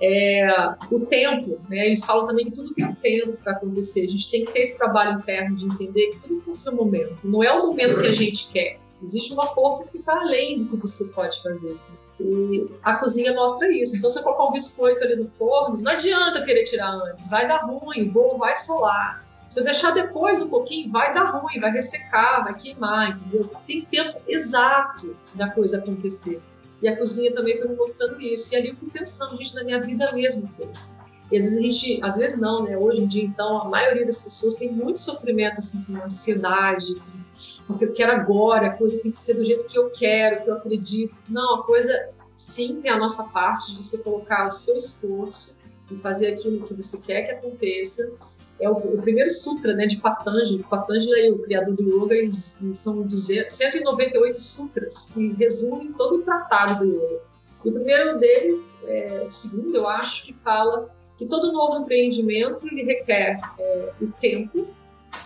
É, o tempo, né? eles falam também que tudo tem tempo para acontecer. A gente tem que ter esse trabalho interno de entender que tudo tem seu momento. Não é o momento que a gente quer. Existe uma força que está além do que você pode fazer. E a cozinha mostra isso. Então, se eu colocar um biscoito ali no forno, não adianta querer tirar antes. Vai dar ruim, o bolo vai solar. Se eu deixar depois um pouquinho, vai dar ruim, vai ressecar, vai queimar, entendeu? Tem tempo exato da coisa acontecer. E a cozinha também foi me mostrando isso. E ali eu fui pensando, gente, na minha vida mesmo coisa. E às vezes a gente, às vezes não, né? Hoje em dia, então, a maioria das pessoas tem muito sofrimento, assim, com ansiedade, porque eu quero agora, a coisa tem que ser do jeito que eu quero, que eu acredito. Não, a coisa sim tem a nossa parte de você colocar o seu esforço e fazer aquilo que você quer que aconteça. É o, o primeiro sutra né, de Patanjali. Patanjali é o criador do yoga e, e são 200, 198 sutras que resumem todo o tratado do yoga. E o primeiro deles, é, o segundo, eu acho, que fala que todo novo empreendimento ele requer é, o tempo,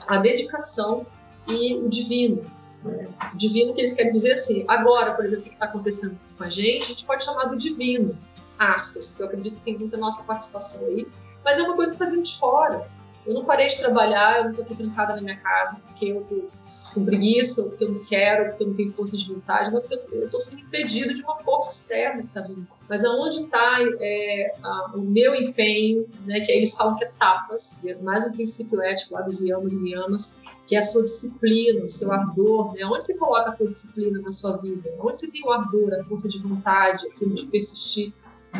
a dedicação e o divino. Né? O divino que eles querem dizer assim, agora, por exemplo, o que está acontecendo com a gente, a gente pode chamar do divino, aspas, porque eu acredito que tem muita nossa participação aí, mas é uma coisa que está vindo de fora. Eu não parei de trabalhar, eu estou aqui trancada na minha casa porque eu estou com preguiça, ou porque eu não quero, ou porque eu não tenho força de vontade, mas porque eu estou sendo impedido de uma força externa que está vindo. Mas aonde está é, o meu empenho, né, que eles falam que é tapas, é mais um princípio ético lá dos yamas e niyamas, que é a sua disciplina, o seu ardor, né? Onde você coloca a sua disciplina na sua vida? Onde você tem o ardor, a força de vontade, aquilo de persistir,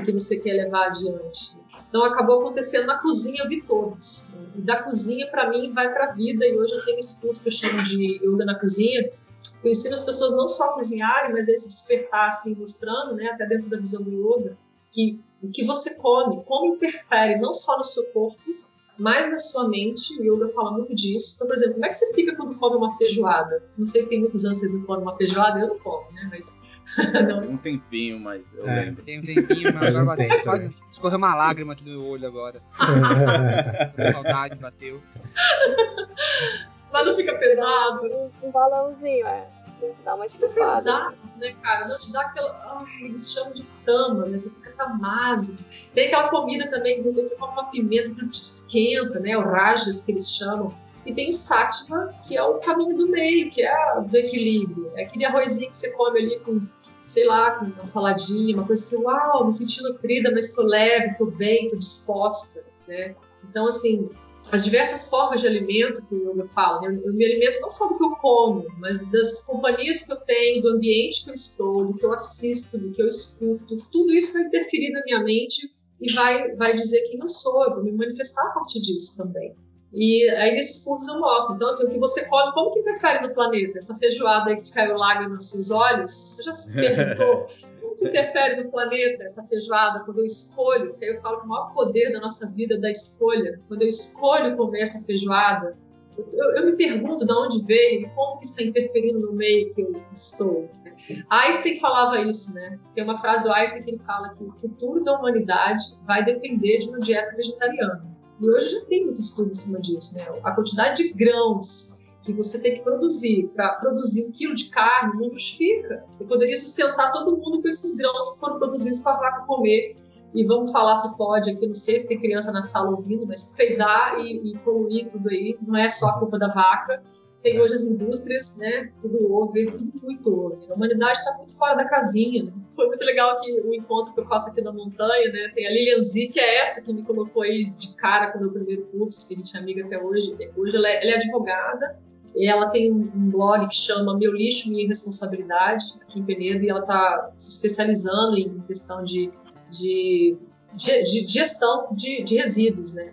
que você quer levar adiante? Então acabou acontecendo na cozinha, eu vi todos. Da cozinha, para mim, vai para a vida. E hoje eu tenho esse curso que eu chamo de Yoga na Cozinha. Eu ensino as pessoas não só a cozinharem, mas a se despertar, assim, mostrando, né, até dentro da visão do yoga, que o que você come, como interfere não só no seu corpo, mas na sua mente. O yoga fala muito disso. Então, por exemplo, como é que você fica quando come uma feijoada? Não sei se tem muitos anos que vocês não comem uma feijoada, eu não como, né? Mas. um tempinho, mas eu é. lembro. Tem um tempinho, mas agora bateu. Quase escorreu uma lágrima aqui no meu olho agora. saudade bateu. Mas não fica pesado. Um, um balãozinho, é. Dá uma estufada. Pesado, né, cara? Não te dá aquela. Ai, eles chamam de tama, né? Você fica tamase. Tem aquela comida também, que você come uma pimenta que te esquenta, né? O rajas que eles chamam. E tem o sátiva, que é o caminho do meio, que é do equilíbrio. É aquele arrozinho que você come ali com sei lá, com uma saladinha, uma coisa assim, uau, me senti nutrida, mas estou leve, estou bem, estou disposta, né? Então, assim, as diversas formas de alimento que eu falo, né? eu me alimento não só do que eu como, mas das companhias que eu tenho, do ambiente que eu estou, do que eu assisto, do que eu escuto, tudo isso vai interferir na minha mente e vai, vai dizer quem eu sou, eu vou me manifestar a partir disso também. E aí nesses cursos eu mostro. Então, assim, o que você come, como que interfere no planeta? Essa feijoada aí que te caiu lágrima nos seus olhos, você já se perguntou como que interfere no planeta essa feijoada quando eu escolho? Porque aí eu falo que o maior poder da nossa vida é da escolha. Quando eu escolho comer essa feijoada, eu, eu, me pergunto de onde veio e como que está interferindo no meio que eu estou. Einstein falava isso, né? Tem uma frase do Einstein que ele fala que o futuro da humanidade vai depender de uma dieta vegetariana. E hoje já tem muito estudo em cima disso, né? A quantidade de grãos que você tem que produzir para produzir um quilo de carne não justifica. Você poderia sustentar todo mundo com esses grãos que foram produzidos para a vaca comer. E vamos falar se pode aqui, não sei se tem criança na sala ouvindo, mas peidar e, e poluir tudo aí não é só a culpa da vaca, tem hoje as indústrias, né? Tudo over, tudo muito over. A humanidade está muito fora da casinha. Né? Foi muito legal que o encontro que eu faço aqui na montanha, né? Tem a Lilian Z, que é essa que me colocou aí de cara com o meu primeiro curso, que a gente é amiga até hoje. Hoje ela é, ela é advogada, ela tem um blog que chama Meu Lixo, Minha Responsabilidade, aqui em Penedo, e ela está se especializando em questão de, de, de, de gestão de, de resíduos, né?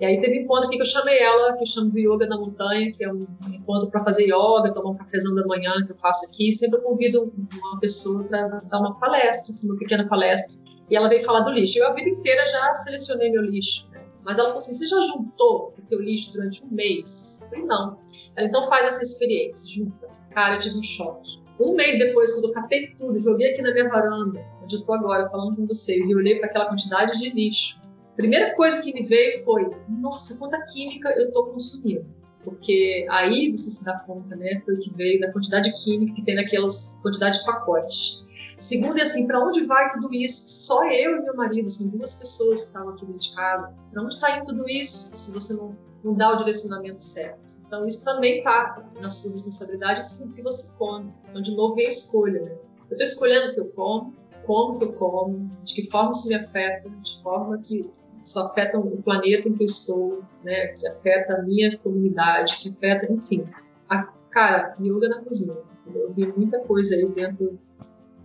E aí teve um encontro aqui que eu chamei ela, que eu chamo do Yoga na Montanha, que é um encontro para fazer yoga, tomar um cafezão da manhã que eu faço aqui. Sempre eu convido uma pessoa para dar uma palestra, assim, uma pequena palestra. E ela veio falar do lixo. Eu a vida inteira já selecionei meu lixo, né? Mas ela falou assim: você já juntou o teu lixo durante um mês? Eu falei, não. Ela então faz essa experiência, junta. Cara, eu tive um choque. Um mês depois, quando eu catei tudo, joguei aqui na minha varanda, onde eu tô agora falando com vocês, e olhei para aquela quantidade de lixo primeira coisa que me veio foi: nossa, quanta química eu estou consumindo. Porque aí você se dá conta, né? Foi o que veio da quantidade de química que tem naquelas quantidade de pacote. Segundo, é assim, para onde vai tudo isso? Só eu e meu marido, são duas pessoas que estavam aqui dentro de casa. Para onde está indo tudo isso se você não, não dá o direcionamento certo? Então, isso também está na sua responsabilidade, assim que você come. Então, de novo, vem a escolha, né? Eu estou escolhendo o que eu como, como que eu como, de que forma isso me afeta, de forma que isso afeta o planeta em que eu estou, né, que afeta a minha comunidade, que afeta, enfim. A, cara, yoga na cozinha. Eu vi muita coisa aí dentro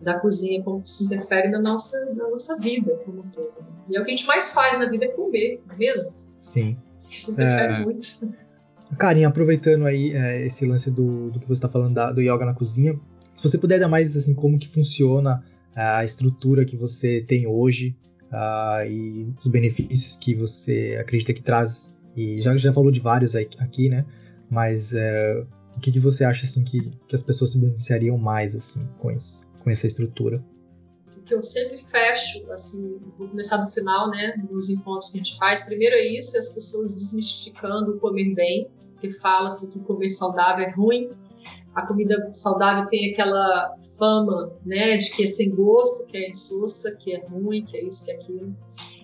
da cozinha, como isso interfere na nossa, na nossa vida como um todo. E é o que a gente mais faz na vida é comer, não é mesmo? Sim. Isso interfere é... muito. Karin, aproveitando aí é, esse lance do, do que você está falando da, do yoga na cozinha, se você puder dar mais assim como que funciona a estrutura que você tem hoje uh, e os benefícios que você acredita que traz. E já, já falou de vários aqui, né? Mas uh, o que, que você acha assim que, que as pessoas se beneficiariam mais assim com isso, com essa estrutura? O que eu sempre fecho, assim, vou começar do final, né? Nos encontros que a gente faz. Primeiro é isso, as pessoas desmistificando o comer bem, porque fala-se que comer saudável é ruim a comida saudável tem aquela fama, né, de que é sem gosto, que é insossa, que é ruim, que é isso, que é aquilo.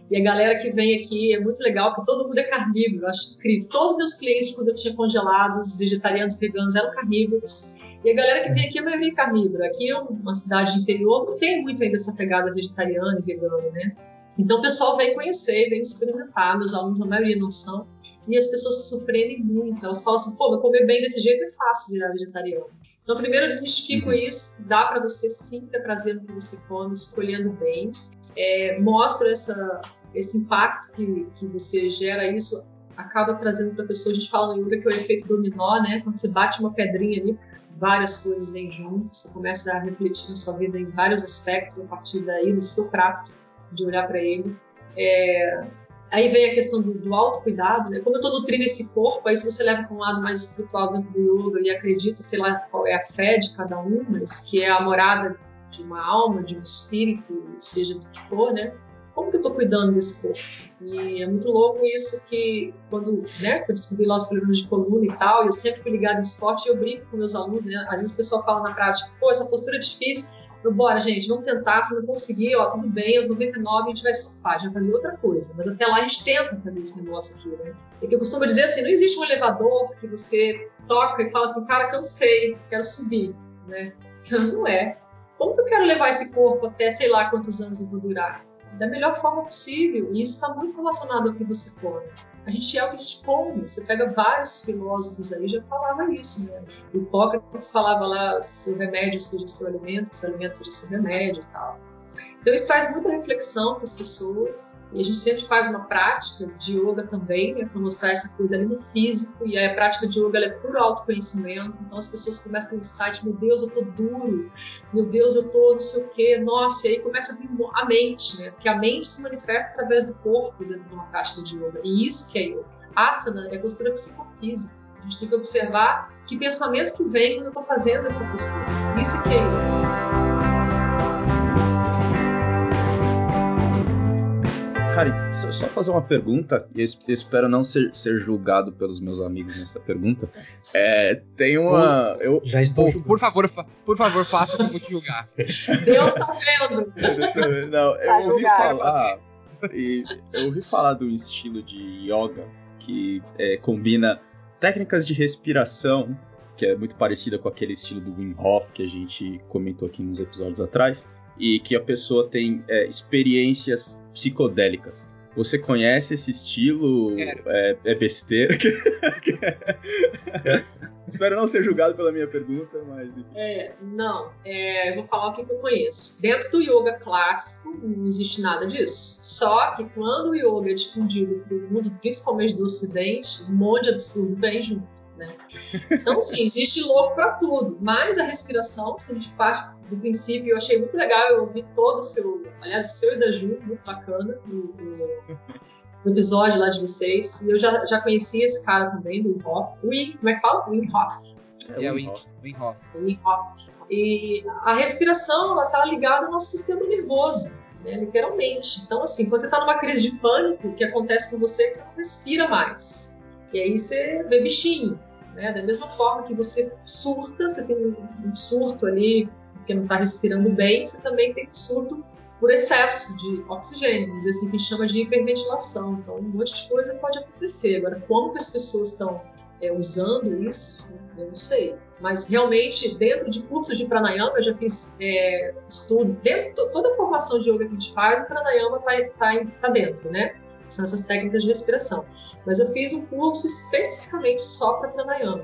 E a galera que vem aqui é muito legal, porque todo mundo é carnívoro, eu acho incrível. Todos os meus clientes, quando eu tinha congelados, vegetarianos, veganos, eram carnívoros. E a galera que vem aqui é maioria carnívora. Aqui é uma cidade de interior, não tem muito ainda essa pegada vegetariana e vegana, né? Então o pessoal vem conhecer, vem experimentar. Meus alunos, a maioria não são. E as pessoas se surpreendem muito. Elas falam assim, pô, mas comer bem desse jeito é fácil virar vegetariano. Então, primeiro eu desmistifico uhum. isso. Dá para você sim ter prazer no que você come, escolhendo bem. É, mostro essa, esse impacto que, que você gera isso acaba trazendo para a pessoa. A gente fala no yoga que é o efeito dominó, né? Quando você bate uma pedrinha ali, várias coisas vêm juntas. Você começa a refletir na sua vida em vários aspectos a partir daí, do seu prato, de olhar para ele. É, Aí vem a questão do, do autocuidado, né? Como eu estou nutrindo esse corpo, aí se você leva para um lado mais espiritual dentro do yoga e acredita, sei lá, qual é a fé de cada um, mas que é a morada de uma alma, de um espírito, seja do que for, né? Como que eu estou cuidando desse corpo? E é muito louco isso que quando, né, eu descobri lá os problemas de coluna e tal, eu sempre fui ligado em esporte e eu brinco com meus alunos, né? Às vezes o pessoal fala na prática, pô, essa postura é difícil, eu, bora, gente, vamos tentar. Se não conseguir, ó, tudo bem, aos 99 a gente vai surfar, a gente vai fazer outra coisa. Mas até lá a gente tenta fazer esse negócio aqui, né? É que eu costumo dizer assim: não existe um elevador que você toca e fala assim, cara, cansei, quero subir, né? Não é. Como que eu quero levar esse corpo até sei lá quantos anos eu vou durar? Da melhor forma possível. E isso está muito relacionado ao que você come a gente é o que a gente come. Você pega vários filósofos aí já falava isso, né? Hipócrates falava lá, seu remédio seja seu alimento, seu alimento seja seu remédio e tal. Então isso traz muita reflexão para as pessoas. E a gente sempre faz uma prática de yoga também, né, para mostrar essa coisa ali no físico. E a prática de yoga é puro autoconhecimento, então as pessoas começam a ter insight, meu Deus, eu tô duro, meu Deus, eu tô não sei o quê, nossa, e aí começa a vir a mente, né, porque a mente se manifesta através do corpo dentro de uma prática de yoga, e isso que é yoga. Asana é postura psicofísica, a gente tem que observar que pensamento que vem quando eu estou fazendo essa postura, isso que é yoga. Cara, só fazer uma pergunta, e eu espero não ser, ser julgado pelos meus amigos nessa pergunta. É, tem uma. Eu, Já estou. Por, por favor, por favor, faça como te julgar. Deus tá vendo! Não, eu tá ouvi falar. E eu ouvi falar do estilo de yoga que é, combina técnicas de respiração, que é muito parecida com aquele estilo do Wim Hof que a gente comentou aqui nos episódios atrás, e que a pessoa tem é, experiências psicodélicas. Você conhece esse estilo? É, é, besteira? Espero não ser julgado pela minha pergunta, mas. É, não, é, eu vou falar o que, eu conheço. Dentro do yoga clássico, não existe nada disso. Só que quando o yoga é difundido para o mundo, principalmente do Ocidente, um monte de absurdo vem junto. Né? Então, sim, existe louco para tudo, mas a respiração, se a gente parte do princípio, eu achei muito legal, eu ouvi todo o seu, aliás, o seu e da Ju, muito bacana, no, episódio lá de vocês, e eu já, já conhecia esse cara também, do Wim Hof, Wim, como é que fala? Wim Hof. É, o Wim Hof. Wim Hof. E a respiração, ela tá ligada ao nosso sistema nervoso, né, literalmente. Então, assim, quando você está numa crise de pânico, o que acontece com você é que você não respira mais. E aí você vê bichinho. Né? Da mesma forma que você surta, você tem um surto ali porque não está respirando bem, você também tem um surto por excesso de oxigênio, dizer assim, que chama de hiperventilação. Então, um monte de coisa pode acontecer. Agora, como que as pessoas estão é, usando isso, eu não sei. Mas realmente, dentro de cursos de pranayama, eu já fiz é, estudo. Dentro de toda a formação de yoga que a gente faz, o pranayama está tá, tá dentro, né? São essas técnicas de respiração. Mas eu fiz um curso especificamente só para pranayama.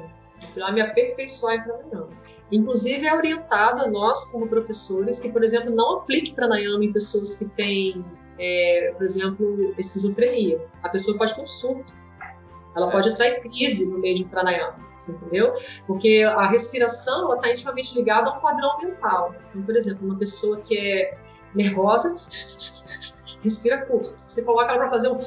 Para me aperfeiçoar em pranayama. Inclusive é orientado a nós como professores que, por exemplo, não aplique pranayama em pessoas que têm, é, por exemplo, esquizofrenia. A pessoa pode ter um surto. Ela pode entrar em crise no meio de pranayama, entendeu? Porque a respiração está intimamente ligada a um padrão mental. Então, por exemplo, uma pessoa que é nervosa, respira curto. Você coloca ela para fazer um,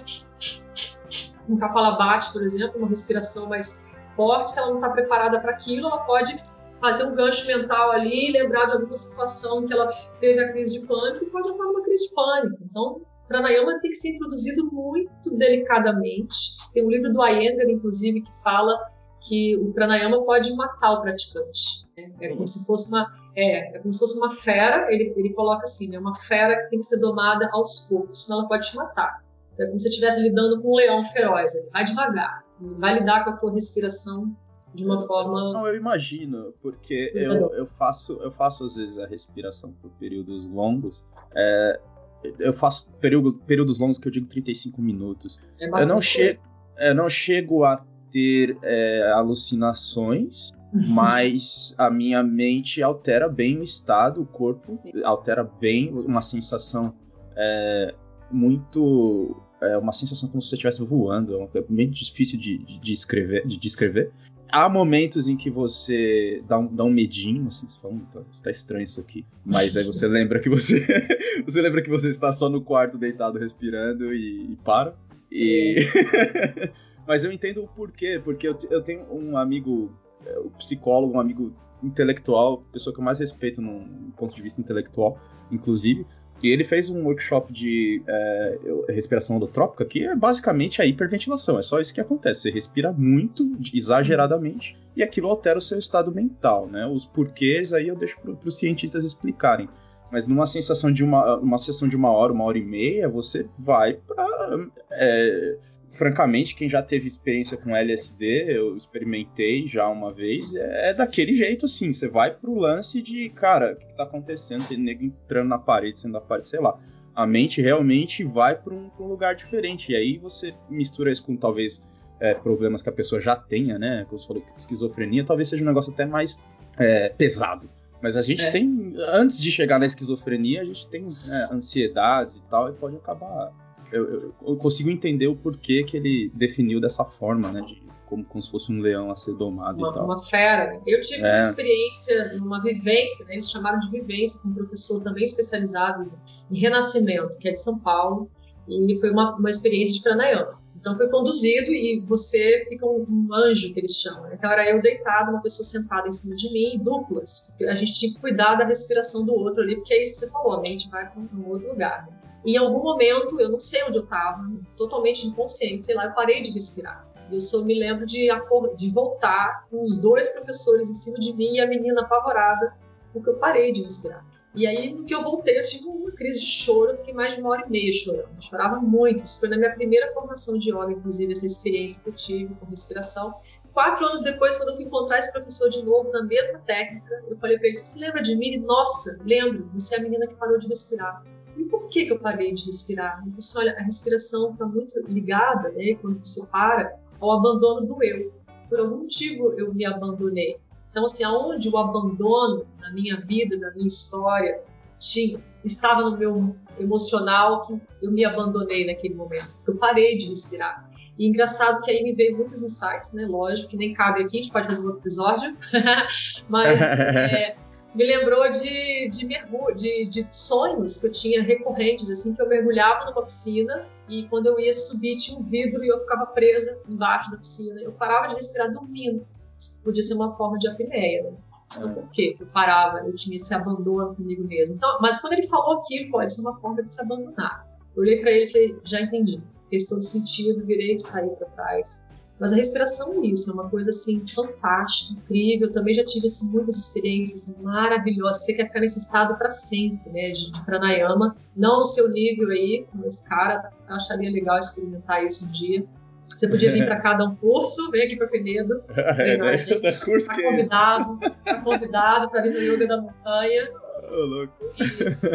um capalabate, por exemplo, uma respiração mais forte, se ela não está preparada para aquilo, ela pode fazer um gancho mental ali, lembrar de alguma situação em que ela teve a crise de pânico e pode entrar numa crise de pânico. Então, pranayama tem que ser introduzido muito delicadamente. Tem um livro do Iyengar, inclusive, que fala que o pranayama pode matar o praticante. Né? É como se fosse uma é, é como se fosse uma fera. Ele, ele coloca assim, né? Uma fera que tem que ser domada aos poucos, senão ela pode te matar. É como se você estivesse lidando com um leão feroz. Ele vai devagar, vai lidar com a tua respiração de uma forma. Não, eu imagino, porque eu, eu faço eu faço às vezes a respiração por períodos longos. É, eu faço período, períodos longos que eu digo 35 minutos. É eu não chego eu não chego a ter é, alucinações, mas a minha mente altera bem o estado, o corpo altera bem uma sensação é, muito é uma sensação como se você estivesse voando, é bem difícil de, de, de, escrever, de descrever. Há momentos em que você dá um, dá um medinho, assim, você fala, tá, está estranho isso aqui. Mas aí você lembra que você. você lembra que você está só no quarto deitado respirando e, e para. E. Mas eu entendo o porquê, porque eu, eu tenho um amigo, é, um psicólogo, um amigo intelectual, pessoa que eu mais respeito no ponto de vista intelectual, inclusive, e ele fez um workshop de é, respiração holotrópica que é basicamente a hiperventilação. É só isso que acontece. Você respira muito, exageradamente, e aquilo altera o seu estado mental, né? Os porquês aí eu deixo para os cientistas explicarem. Mas numa sensação de uma, uma sessão de uma hora, uma hora e meia, você vai para é, francamente, quem já teve experiência com LSD, eu experimentei já uma vez, é, é daquele jeito assim. Você vai pro lance de, cara, o que, que tá acontecendo? Tem nego entrando na parede, sendo da parede, sei lá. A mente realmente vai para um, um, lugar diferente. E aí você mistura isso com talvez é, problemas que a pessoa já tenha, né? Como você falou, esquizofrenia, talvez seja um negócio até mais é, pesado. Mas a gente é. tem, antes de chegar na esquizofrenia, a gente tem é, ansiedades e tal, e pode acabar eu, eu, consigo entender o porquê que ele definiu dessa forma, né? De, como, como se fosse um leão a ser domado uma, e tal. Uma fera. Eu tive é. uma experiência, uma vivência, né? eles chamaram de vivência, com um professor também especializado em renascimento, que é de São Paulo, e foi uma, uma experiência de pranayama. Então foi conduzido e você fica um, um anjo, que eles chamam. Né? Então era eu deitado, uma pessoa sentada em cima de mim, duplas. A gente tinha que cuidar da respiração do outro ali, porque é isso que você falou, a mente vai para um outro lugar. Né? Em algum momento, eu não sei onde eu estava, totalmente inconsciente, sei lá, eu parei de respirar. Eu só me lembro de, de voltar com os dois professores em cima de mim e a menina apavorada, porque eu parei de respirar. E aí, no que eu voltei, eu tive uma crise de choro, eu fiquei mais de uma hora e meia chorando. Eu chorava muito. Isso foi na minha primeira formação de yoga, inclusive, essa experiência que eu tive com respiração. Quatro anos depois, quando eu fui encontrar esse professor de novo, na mesma técnica, eu falei para ele: Você se lembra de mim? Nossa, lembro, você é a menina que parou de respirar. E por que, que eu parei de respirar? Disse, olha, a respiração está muito ligada, né, quando você para, ao abandono do eu. Por algum motivo eu me abandonei. Então, assim, aonde o abandono na minha vida, na minha história, tinha, estava no meu emocional que eu me abandonei naquele momento. Eu parei de respirar. E engraçado que aí me veio muitos insights, né? Lógico que nem cabe aqui, a gente pode fazer um outro episódio. Mas é, me lembrou de, de, mergulho, de, de sonhos que eu tinha recorrentes, assim, que eu mergulhava numa piscina e quando eu ia subir tinha um vidro e eu ficava presa embaixo da piscina. Eu parava de respirar dormindo. Isso podia ser uma forma de apneia, né? Então, por quê? que eu parava? Eu tinha esse abandono comigo mesmo. Então, mas quando ele falou aquilo, pode ser uma forma de se abandonar. Eu olhei para ele e falei, já entendi. Fez todo sentido, virei e saí para trás. Mas a respiração é isso, é uma coisa assim fantástica, incrível. Também já tive assim, muitas experiências maravilhosas. Você quer ficar nesse estado para sempre, né, de, de, pranayama. Não no seu nível aí, esse cara. Eu acharia legal experimentar isso um dia. Você podia vir para cada um curso, vem aqui para Penedo. Treinar a gente. Tá convidado, tá convidado para vir no Yoga da Montanha. Ô, louco.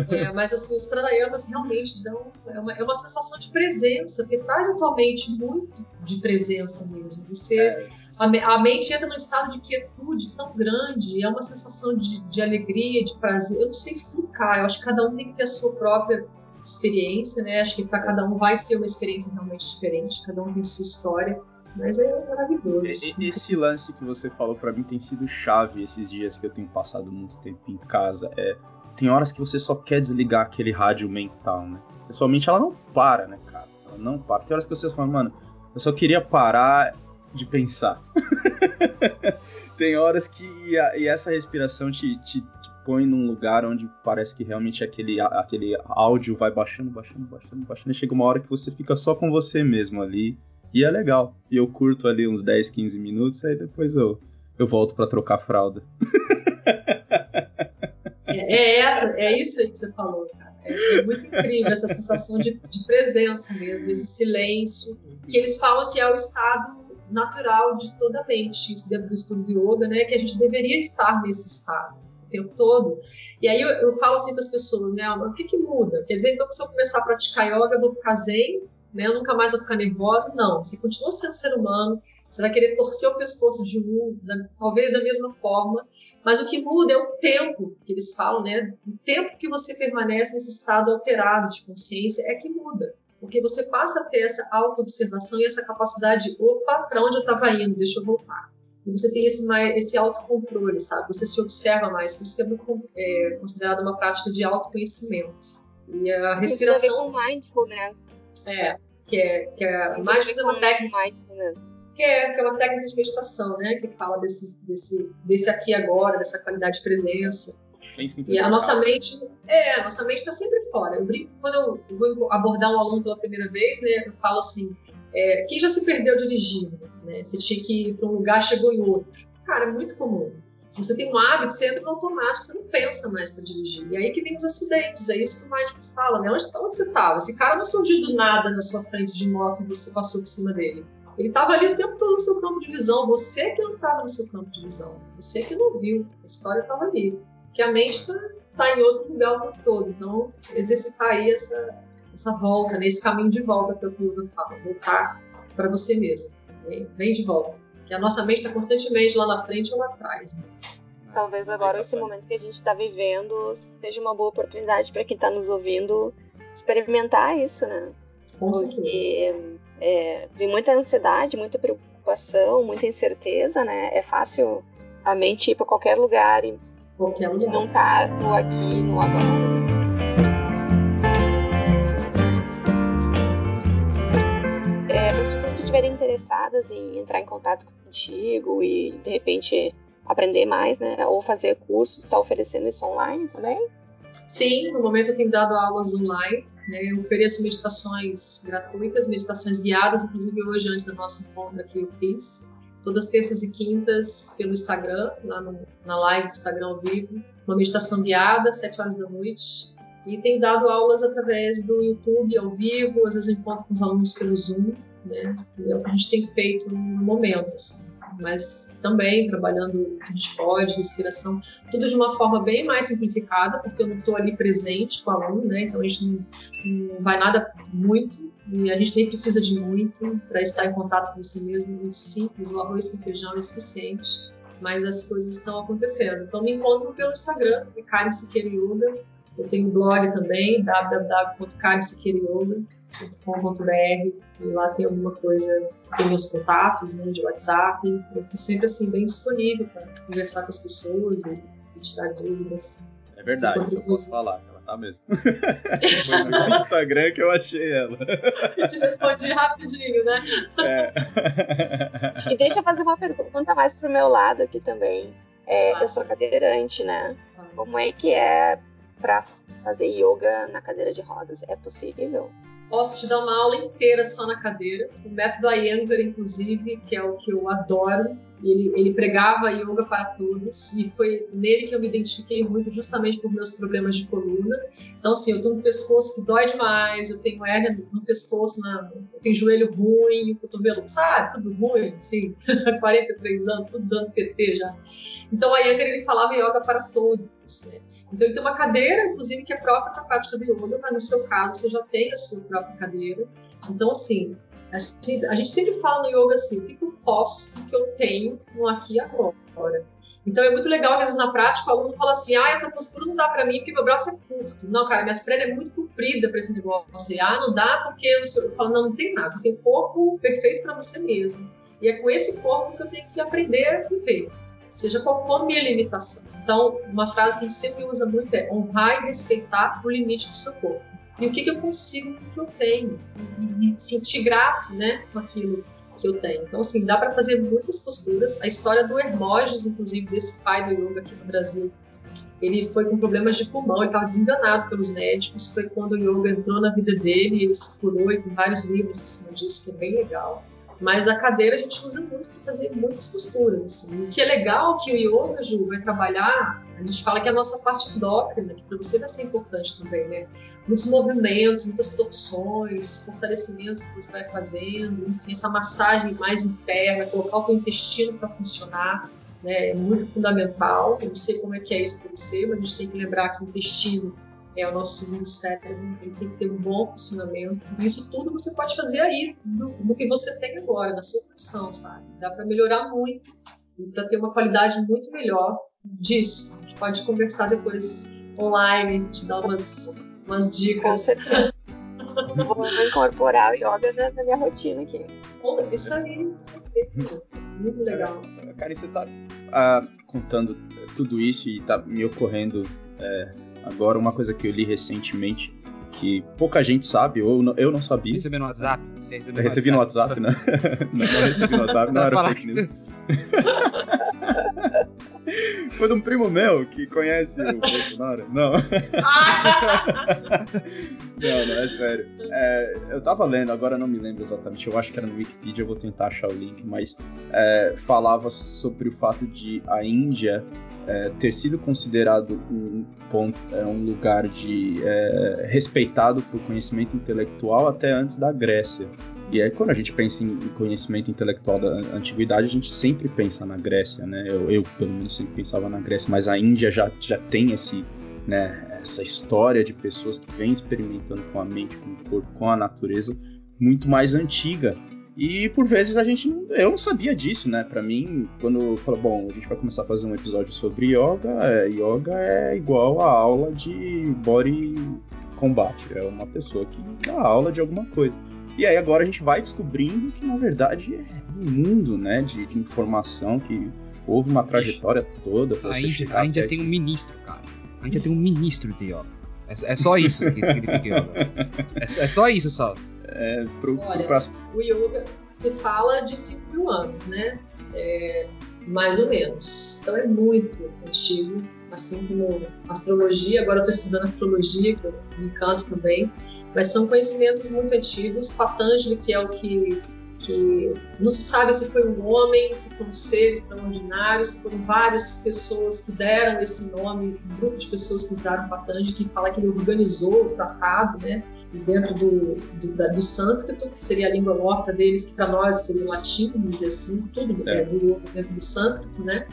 E, é, mas assim, os pranayamas realmente dão. É uma, é uma sensação de presença, porque traz atualmente muito de presença mesmo. Você, é. a, a, mente entra num estado de quietude tão grande, é uma sensação de, de alegria, de prazer. Eu não sei explicar, eu acho que cada um tem que ter a sua própria experiência, né? Acho que para cada um vai ser uma experiência realmente diferente, cada um tem sua história. Mas é maravilhoso. Esse lance que você falou para mim tem sido chave esses dias que eu tenho passado muito tempo em casa. É, tem horas que você só quer desligar aquele rádio mental, né? Pessoalmente ela não para, né, cara? Ela não para. Tem horas que você fala, mano, eu só queria parar de pensar. tem horas que e essa respiração te, te, te, põe num lugar onde parece que realmente aquele, aquele áudio vai baixando, baixando, baixando, baixando. E chega uma hora que você fica só com você mesmo ali. E é legal. E eu curto ali uns 10, 15 minutos, aí depois eu, eu volto para trocar fralda. É, é, essa, é isso que você falou, cara. É, é muito incrível essa sensação de, de presença mesmo, desse silêncio, que eles falam que é o estado natural de toda a mente, isso dentro do estudo de yoga, né, que a gente deveria estar nesse estado o tempo todo. E aí eu, eu falo assim para as pessoas, né, o que que muda? Quer dizer, então se eu começar a praticar yoga, eu vou ficar zen, né, eu nunca mais vou ficar nervosa? Não, você continua sendo ser humano, você vai querer torcer o pescoço de um, da, talvez da mesma forma, mas o que muda é o tempo que eles falam, né? O tempo que você permanece nesse estado alterado de consciência é que muda. Porque você passa a ter essa auto-observação e essa capacidade de, opa, para onde eu estava indo? Deixa eu voltar. E você tem esse, esse autocontrole, sabe? Você se observa mais. Por isso é muito é, considerado uma prática de autoconhecimento. E a respiração. Tem a ver com mindfulness. É, que é, que é mindfulness é uma técnica. Mindfulness que é, que é uma técnica de meditação, né? Que fala desse, desse, desse aqui agora, dessa qualidade de presença. E a nossa mente, é, a nossa mente está sempre fora. Eu brinco, quando eu vou abordar um aluno pela primeira vez, né? Eu falo assim, é, quem já se perdeu dirigindo, né? Você tinha que ir para um lugar, chegou em outro. Cara, é muito comum. Se você tem um hábito, você entra no automático, você não pensa mais para dirigir. E aí que vem os acidentes, é isso que o Mindfulness fala, né? Onde, onde você estava? Esse cara não surgiu do nada na sua frente de moto e você passou por cima dele. Ele estava ali o tempo todo no seu campo de visão. Você que não estava no seu campo de visão. Você que não viu. A história estava ali. Que a mente está tá em outro lugar o tempo todo. Então, exercitar aí essa, essa volta, né? esse caminho de volta que o Yoga fala. Voltar para você mesmo. Vem, vem de volta. Que a nossa mente está constantemente lá na frente ou lá atrás. Né? Talvez agora, esse momento que a gente está vivendo, seja uma boa oportunidade para quem está nos ouvindo experimentar isso, né? Porque é, vem muita ansiedade, muita preocupação, muita incerteza, né? É fácil a mente ir para qualquer lugar e qualquer lugar. não estar no aqui, no agora. É, para pessoas que estiverem interessadas em entrar em contato contigo e de repente aprender mais, né? Ou fazer cursos, está oferecendo isso online também? Sim, no momento eu tenho dado aulas online né? Eu ofereço meditações gratuitas, meditações guiadas, inclusive hoje, antes da nossa encontro aqui, eu fiz. Todas terças e quintas pelo Instagram, lá no, na live do Instagram ao vivo. Uma meditação guiada, 7 horas da noite. E tenho dado aulas através do YouTube ao vivo, às vezes eu encontro com os alunos pelo Zoom, né? É o que a gente tem feito no momento, assim. Mas também trabalhando o que a gente pode, respiração, tudo de uma forma bem mais simplificada, porque eu não estou ali presente com o aluno, né? Então a gente não, não, vai nada muito, e a gente nem precisa de muito para estar em contato com você mesmo, muito simples, o arroz com feijão é o suficiente, mas as coisas estão acontecendo. Então me encontram pelo Instagram, Karen Siqueira Yoga, eu tenho blog também, www.karensiqueirayoga.com e lá tem alguma coisa, tem meus contatos né, de WhatsApp. Eu estou sempre assim bem disponível para conversar com as pessoas e, e tirar dúvidas. É verdade, eu posso falar, ela tá mesmo. Foi no Instagram que eu achei ela. E te respondi rapidinho, né? É. E deixa eu fazer uma pergunta mais pro meu lado aqui também. É, ah. Eu sou cadeirante, né? Ah. Como é que é para fazer yoga na cadeira de rodas? É possível? Posso te dar uma aula inteira só na cadeira. O método Iyengar, inclusive, que é o que eu adoro, ele, ele pregava yoga para todos e foi nele que eu me identifiquei muito, justamente por meus problemas de coluna. Então, assim, eu tenho um pescoço que dói demais, eu tenho hérnia no pescoço, na, eu tenho joelho ruim, cotovelo, sabe, tudo ruim, assim, 43 anos, tudo dando PT já. Então, a Iyengar, ele falava yoga para todos? Então, ele tem uma cadeira, inclusive, que é própria para a prática do yoga, mas no seu caso, você já tem a sua própria cadeira. Então, assim, a gente, a gente sempre fala no yoga assim, o que, eu posso, o que eu tenho no aqui e agora. Então é muito legal às vezes na prática o aluno fala assim, ah, essa postura não dá para mim porque meu braço é curto. Não, cara, minha perna é muito comprida para esse negócio. Ah, não dá porque eu, eu falo, não, não tem nada, você tem corpo perfeito para você mesmo. E é com esse corpo que eu tenho que aprender a viver, seja qual for a minha limitação. Então, uma frase que a gente sempre usa muito é honrar e respeitar o limite do seu corpo. E o que, que eu consigo com o que eu tenho. E, sentir grato né, com aquilo que eu tenho. Então, assim, dá para fazer muitas posturas. A história do Hermógenes, inclusive, desse pai do yoga aqui no Brasil, ele foi com problemas de pulmão, ele estava desenganado pelos médicos. Foi quando o yoga entrou na vida dele, ele se curou e tem vários livros em cima disso, que é bem legal. Mas a cadeira a gente usa muito para fazer muitas posturas. Assim. O que é legal que o yoga, Ju, vai trabalhar, a gente fala que é a nossa parte endócrina, que para você vai ser importante também, né? Muitos movimentos, muitas torções, fortalecimentos que você vai fazendo, enfim, essa massagem mais interna, colocar o teu intestino para funcionar né, é muito fundamental. Eu não sei como é que é isso para você, mas a gente tem que lembrar que o intestino é o nosso segundo cérebro, ele tem que ter um bom funcionamento. E isso tudo você pode fazer aí, do, no que você tem agora, na sua profissão, sabe? Dá para melhorar muito e para ter uma qualidade muito melhor disso. A gente pode conversar depois online, te dar umas, umas dicas. Vou incorporar o yoga na, na minha rotina aqui. Isso aí, isso muito legal. Cara, você tá ah, contando tudo isso e tá me ocorrendo é, agora uma coisa que eu li recentemente que pouca gente sabe, ou não, eu não sabia. Recebi no WhatsApp? Recebi no WhatsApp, né? não, não recebi no WhatsApp, não era fake news. Foi de um primo meu que conhece o Bolsonaro. Não. não, não, é sério. É, eu tava lendo, agora não me lembro exatamente, eu acho que era no Wikipedia, eu vou tentar achar o link, mas é, falava sobre o fato de a Índia é, ter sido considerado um, ponto, é, um lugar de é, respeitado por conhecimento intelectual até antes da Grécia. E aí, quando a gente pensa em conhecimento intelectual da antiguidade, a gente sempre pensa na Grécia, né? Eu, eu pelo menos, sempre pensava na Grécia, mas a Índia já, já tem esse, né, essa história de pessoas que vêm experimentando com a mente, com o corpo, com a natureza, muito mais antiga. E por vezes a gente não, eu não sabia disso, né? Para mim, quando falou, bom, a gente vai começar a fazer um episódio sobre yoga, é, yoga é igual a aula de body combate, é uma pessoa que dá aula de alguma coisa. E aí agora a gente vai descobrindo que na verdade é um mundo, né, de, de informação que houve uma trajetória toda. A Índia, a Índia tem um ministro, cara. A Índia tem um ministro de yoga. É, é só isso que significa yoga. É, é só isso só. É, pro, Olha, pro... o yoga se fala de 5 mil anos, né? É, mais ou menos. Então é muito antigo, assim como astrologia. Agora eu estou estudando astrologia, que eu me encanto também mas são conhecimentos muito antigos. Patanjali, que é o que, que não se sabe se foi um homem, se foi um ser extraordinário, se foram várias pessoas que deram esse nome, um grupo de pessoas que usaram Patanjali, que fala que ele organizou o tratado, né? dentro do, do, do, sânscrito, que seria a língua morta deles, que para nós seria o latim, vamos dizer assim, tudo é. É, dentro do sânscrito, né?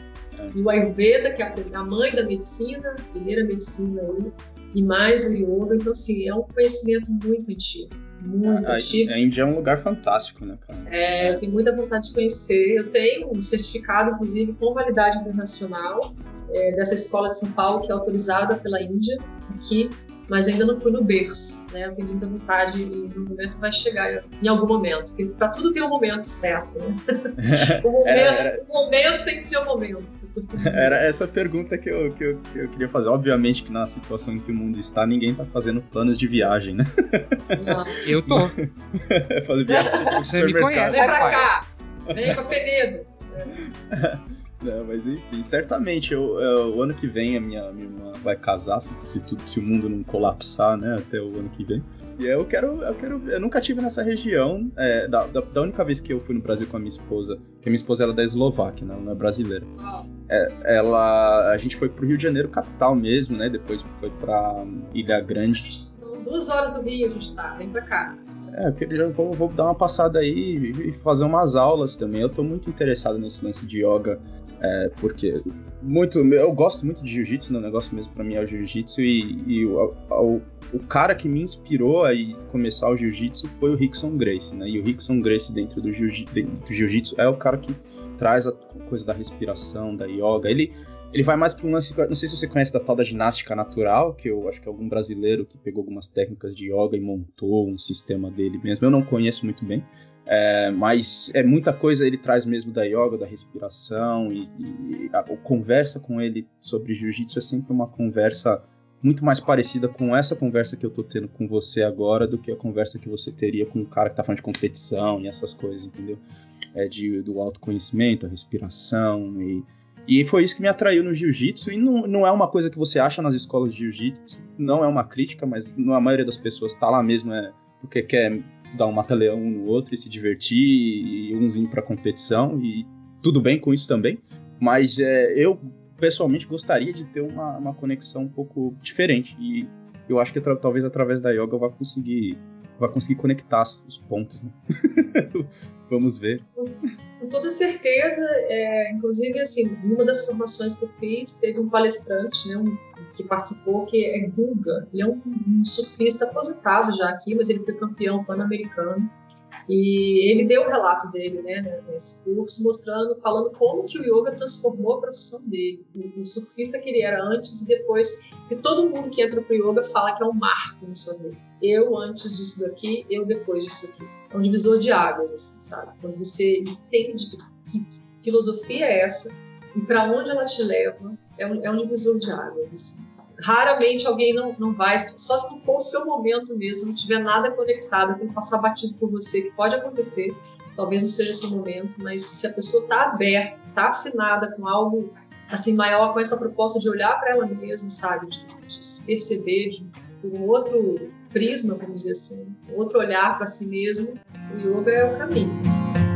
E o Ayurveda, que é a mãe da medicina, a primeira medicina aí, e mais o yoga. Então, assim, é um conhecimento muito antigo. Muito a, antigo. A Índia é um lugar fantástico, né, cara? É, eu tenho muita vontade de conhecer. Eu tenho um certificado, inclusive, com validade internacional é, dessa escola de São Paulo, que é autorizada pela Índia, aqui mas ainda não fui no berço, né? Eu tenho muita vontade e no momento vai chegar em algum momento, porque para tudo tem um momento certo, né? o, momento, era, era... o momento tem seu momento. Era essa pergunta que eu, que, eu, que eu queria fazer. Obviamente que na situação em que o mundo está, ninguém está fazendo planos de viagem, né? Não. Eu tô. Fazer viagem Você me conhece, Vem pra cá! Vem pra Penedo! Não, mas enfim, certamente eu, eu, o ano que vem a minha, minha irmã vai casar, se, se, tudo, se o mundo não colapsar, né, até o ano que vem. E eu quero, eu quero, eu nunca tive nessa região. É, da, da, da, única vez que eu fui no Brasil com a minha esposa, que a minha esposa era é da Eslováquia, né, ela não é brasileira. É, ela, a gente foi pro Rio de Janeiro, capital mesmo, né? Depois foi pra Ilha Grande. Então, duas horas do Rio a gente tá, vem pra cá. É, eu queria, vou, vou dar uma passada aí e fazer umas aulas também. Eu tô muito interessado nesse lance de yoga é, porque muito, eu gosto muito de jiu-jitsu, né? negócio mesmo para mim é o jiu-jitsu e, e o, o, o, cara que me inspirou a começar o jiu-jitsu foi o Rickson Grace, né? E o Rickson Grace dentro do jiu-jitsu é o cara que traz a coisa da respiração, da yoga. Ele ele vai mais para um lance, não sei se você conhece da tal da ginástica natural, que eu acho que é algum brasileiro que pegou algumas técnicas de yoga e montou um sistema dele mesmo. Eu não conheço muito bem, É, mas é muita coisa ele traz mesmo da yoga, da respiração e, e a, a conversa com ele sobre jiu-jitsu é sempre uma conversa muito mais parecida com essa conversa que eu tô tendo com você agora do que a conversa que você teria com o cara que tá falando de competição e essas coisas, entendeu? É de, do autoconhecimento, a respiração e, e foi isso que me atraiu no jiu-jitsu e não, não é uma coisa que você acha nas escolas de jiu-jitsu, não é uma crítica, mas a maioria das pessoas tá lá mesmo é porque quer dar um mata-leão um no outro e se divertir e uns pra competição e tudo bem com isso também, mas é, eu pessoalmente gostaria de ter uma, uma conexão um pouco diferente. E eu acho que talvez através da yoga eu vá conseguir, vá conseguir conectar os pontos. Né? Vamos ver. Com toda certeza, é, inclusive assim, numa das formações que eu fiz, teve um palestrante, né, um, que participou, que é Guga. Ele é um, um surfista aposentado já aqui, mas ele foi campeão pan-americano. E ele deu o relato dele, né, nesse curso, mostrando, falando como que o yoga transformou a profissão dele, o, o surfista que ele era antes e depois, que todo mundo que entra pro yoga fala que é um marco na sua vida. Eu antes disso daqui, eu depois disso aqui. É um divisor de águas, assim, sabe? Quando você entende que filosofia é essa e para onde ela te leva, é um, é um divisor de águas, assim raramente alguém não, não vai, só se não for o seu momento mesmo, não tiver nada conectado, tem que passar batido por você, que pode acontecer, talvez não seja seu momento, mas se a pessoa está aberta, está afinada com algo assim maior, com essa proposta de olhar para ela mesma, sabe, de, de se perceber de, por um outro prisma, vamos dizer assim, outro olhar para si mesmo, o yoga é o caminho. Assim.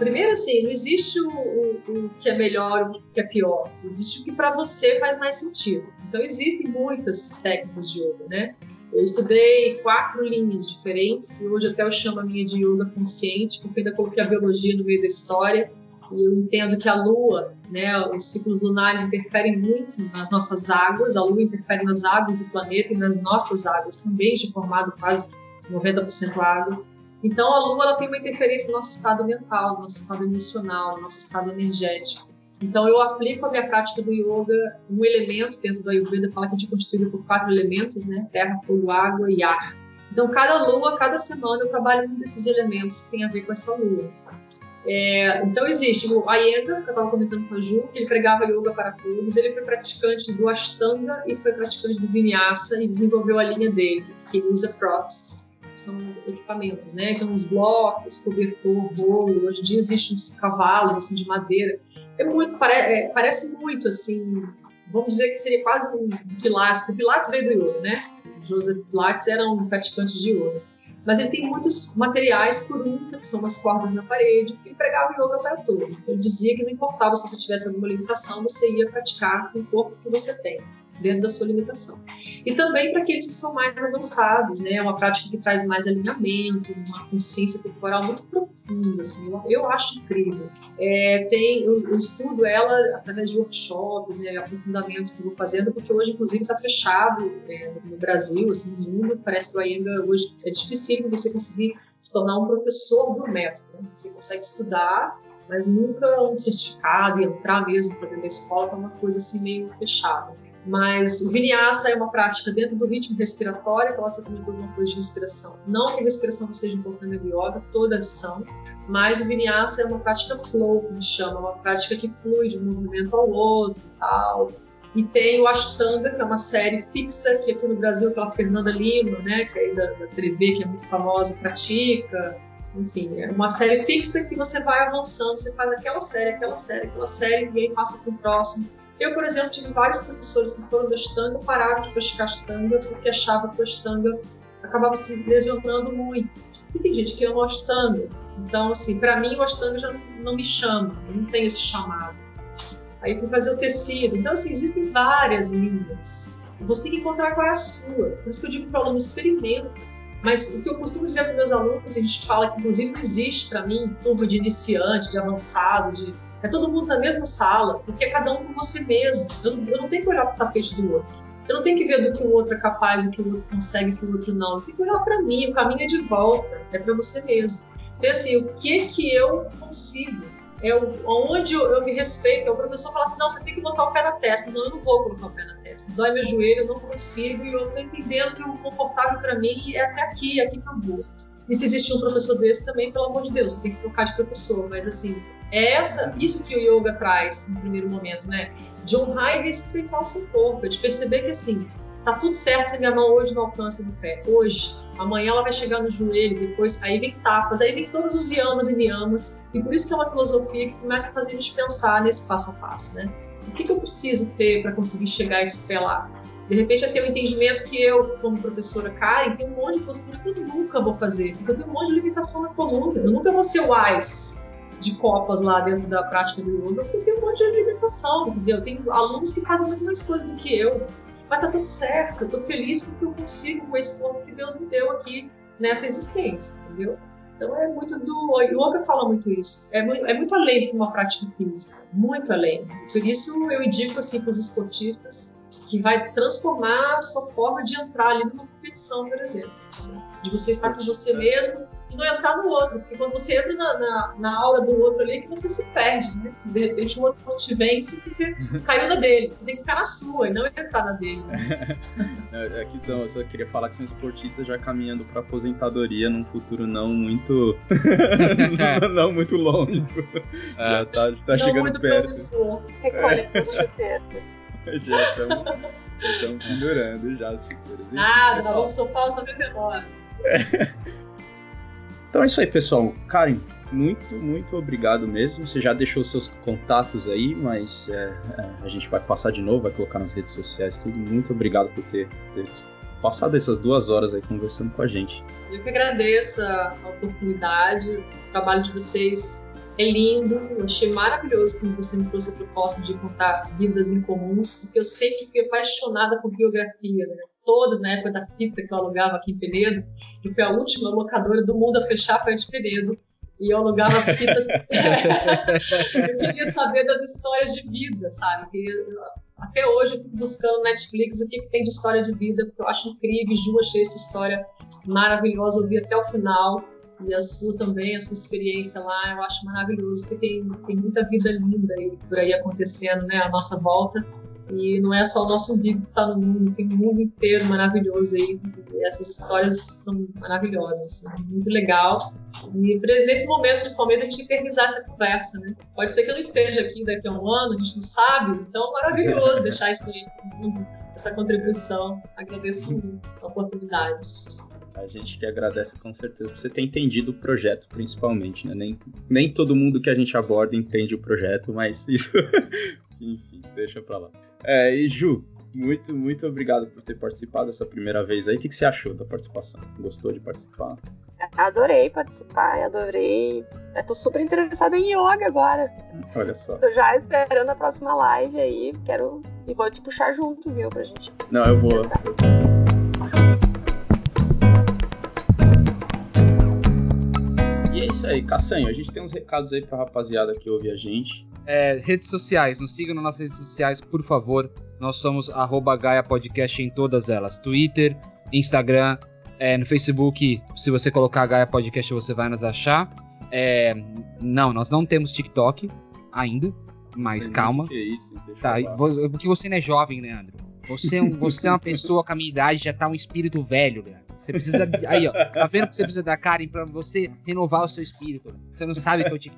Primeiro, assim, não existe o, o, o, que é melhor, o que é pior. Existe o que para você faz mais sentido. Então, existem muitas técnicas de yoga, né? Eu estudei quatro linhas diferentes e hoje até eu chamo a minha de yoga consciente, porque ainda coloquei a biologia no meio da história. E eu entendo que a lua, né, os ciclos lunares interferem muito nas nossas águas, a lua interfere nas águas do planeta e nas nossas águas também, de formado quase 90% água. Então, a Lua ela tem uma interferência no nosso estado mental, no nosso estado emocional, no nosso estado energético. Então, eu aplico a minha prática do yoga, um elemento dentro do Ayurveda fala que a gente é constituído por quatro elementos, né? Terra, fogo, água e ar. Então, cada lua, cada semana, eu trabalho um desses elementos que tem a ver com essa lua. É, então, existe o Iyengar, que eu estava comentando com a Ju, que ele pregava yoga para todos. Ele foi praticante do Ashtanga e foi praticante do Vinyasa e desenvolveu a linha dele, que ele usa props são equipamentos, né? Então, os blocos, cobertor, rolo. Hoje em dia existem uns cavalos assim de madeira. É muito, pare, é, parece muito assim. Vamos dizer que seria quase um Pilates. O Pilates veio do yoga, né? O Joseph Pilates era um praticante de yoga. Mas ele tem muitos materiais curunta, que são umas cordas na parede, que ele pregava yoga para todos. Então, ele dizia que não importava se você tivesse alguma limitação, você ia praticar com o corpo que você tem dentro da sua limitação. E também para aqueles que são mais avançados, né? É uma prática que traz mais alinhamento, uma consciência corporal muito profunda, assim, eu, eu acho incrível. É, tem, eu, eu, estudo ela através de workshops, né, aprofundamentos que eu vou fazendo, porque hoje, inclusive, está fechado é, no Brasil, assim, no mundo, parece que ainda hoje é difícil você conseguir se tornar um professor do método. Né? Você consegue estudar mas nunca um certificado e entrar mesmo para dentro da escola é uma coisa assim meio fechada. Mas o vinyasa é uma prática dentro do ritmo respiratório, que você comentou alguma coisa de respiração. Não que a respiração não seja importante no yoga, todas são, mas o vinyasa é uma prática flow, como chama, uma prática que flui de um movimento ao outro e tal. E tem o Ashtanga, que é uma série fixa, que aqui no Brasil aquela Fernanda Lima, né, que é da, da TV, que é muito famosa, pratica. Enfim, é uma série fixa que você vai avançando, você faz aquela série, aquela série, aquela série, e aí passa para o próximo eu, por exemplo, tive vários professores que foram do Ashtanga pararam de praticar Ashtanga porque achavam que o Ashtanga acabava se lesionando muito. E tem gente que ama o Ashtanga. Então, assim, para mim o Ashtanga já não me chama, não tenho esse chamado. Aí fui fazer o tecido. Então, assim, existem várias linhas. Você tem que encontrar qual é a sua. Por isso que eu digo para o aluno, experimenta. Mas o que eu costumo dizer para meus alunos, a gente fala que inclusive não existe para mim turma de iniciante, de avançado, de é todo mundo na mesma sala, porque é cada um com você mesmo. Eu, eu não tenho que olhar para o tapete do outro. Eu não tenho que ver do que o outro é capaz, do que o outro consegue, do que o outro não. Eu tenho que olhar para mim. O caminho é de volta, é para você mesmo. Então, assim, o que que eu consigo? É onde eu, eu, me respeito. É o professor fala assim: não, você tem que botar o pé na testa. Não, eu não vou colocar o pé na testa dói meu joelho, eu não consigo, e eu tô entendendo que o confortável para mim é até aqui, é aqui que eu vou. E se existe um professor desse também, pelo amor de Deus, você tem que trocar de professor, mas assim, é essa, isso que o yoga traz no primeiro momento, né? De honrar e respeitar o seu corpo, de perceber que assim, tá tudo certo se minha mão hoje não alcança no pé, hoje, amanhã ela vai chegar no joelho, depois aí vem tapas, aí vem todos os yamas e niyamas, e por isso que é uma filosofia que começa a fazer a gente pensar nesse passo a passo, né? O que, que eu preciso ter para conseguir chegar a esse pé lá? De repente, é ter o um entendimento que eu, como professora Karen, tenho um monte de postura que eu nunca vou fazer, porque eu tenho um monte de limitação na coluna. Eu nunca vou ser AIS de copas lá dentro da prática do yoga, porque tenho um monte de limitação, entendeu? Eu tenho alunos que fazem muito mais coisas do que eu. Mas tá tudo certo, eu tô feliz porque eu consigo com esse corpo que Deus me deu aqui nessa existência, entendeu? Então é muito do. O yoga fala muito isso. É muito, é muito além de uma prática física, muito além. Por isso eu indico assim para os esportistas que vai transformar a sua forma de entrar ali numa competição, por exemplo. De você estar com você mesmo e não entrar no outro, porque quando você entra na, na, na aura do outro ali, é que você se perde, né? Que de repente o outro te vence e você caiu na dele. Você tem que ficar na sua e não entrar na dele. Né? Aqui são, eu só queria falar que são esportistas já caminhando para aposentadoria num futuro não muito. não muito longe. É. Já tá, tá não chegando muito perto. Promissor. Recolhe é. já estamos. Estamos pendurando já as chuteiras. Nada, nós vamos sofá os 99. Então é isso aí, pessoal. Karen, muito, muito obrigado mesmo. Você já deixou seus contatos aí, mas é, é, a gente vai passar de novo, vai colocar nas redes sociais tudo. Muito obrigado por ter, ter passado essas duas horas aí conversando com a gente. Eu que agradeço a oportunidade, o trabalho de vocês é lindo, eu achei maravilhoso quando você me trouxe a proposta de contar vidas em comuns, porque eu sempre fui apaixonada por biografia, né? Todas na época da fita que eu alugava aqui em Penedo, que foi a última locadora do mundo a fechar a de Penedo. E eu alugava as fitas. eu queria saber das histórias de vida, sabe? até hoje eu fico buscando no Netflix o que, que, tem de história de vida, porque eu acho incrível. Ju, achei essa história maravilhosa, eu vi até o final. E a sua também, a sua experiência lá, eu acho maravilhoso, porque tem, tem muita vida linda aí, por aí acontecendo, né? A nossa volta. E não é só o nosso umbigo que está no mundo, tem um mundo inteiro maravilhoso aí. Essas histórias são maravilhosas, né? muito legal. E nesse momento, principalmente, a gente eternizar essa conversa, né? Pode ser que não esteja aqui daqui a um ano, a gente não sabe, então é maravilhoso deixar isso aí, essa contribuição. Agradeço muito a oportunidade. A gente que agradece com certeza por você ter entendido o projeto, principalmente, né? Nem, nem todo mundo que a gente aborda entende o projeto, mas isso, enfim, deixa pra lá. É, e Ju, muito, muito obrigado por ter participado dessa primeira vez aí. O que, que você achou da participação? Gostou de participar? Adorei participar, adorei. Eu tô super interessada em yoga agora. Olha só. Tô já esperando a próxima live aí. Quero. E vou te puxar junto, viu, pra gente. Não, eu vou. E é isso aí, Cassanho. A gente tem uns recados aí pra rapaziada que ouve a gente. É, redes sociais, nos sigam nas nossas redes sociais, por favor. Nós somos arroba Gaia Podcast em todas elas: Twitter, Instagram, é, no Facebook. Se você colocar Gaia Podcast, você vai nos achar. É, não, nós não temos TikTok ainda, mas calma. Que é isso, tá, porque você não é jovem, Leandro. Você é, um, você é uma pessoa com a minha idade, já tá um espírito velho, Leandro. Você precisa. Aí, ó. Tá vendo que você precisa da Karen pra você renovar o seu espírito? Você não sabe que eu te.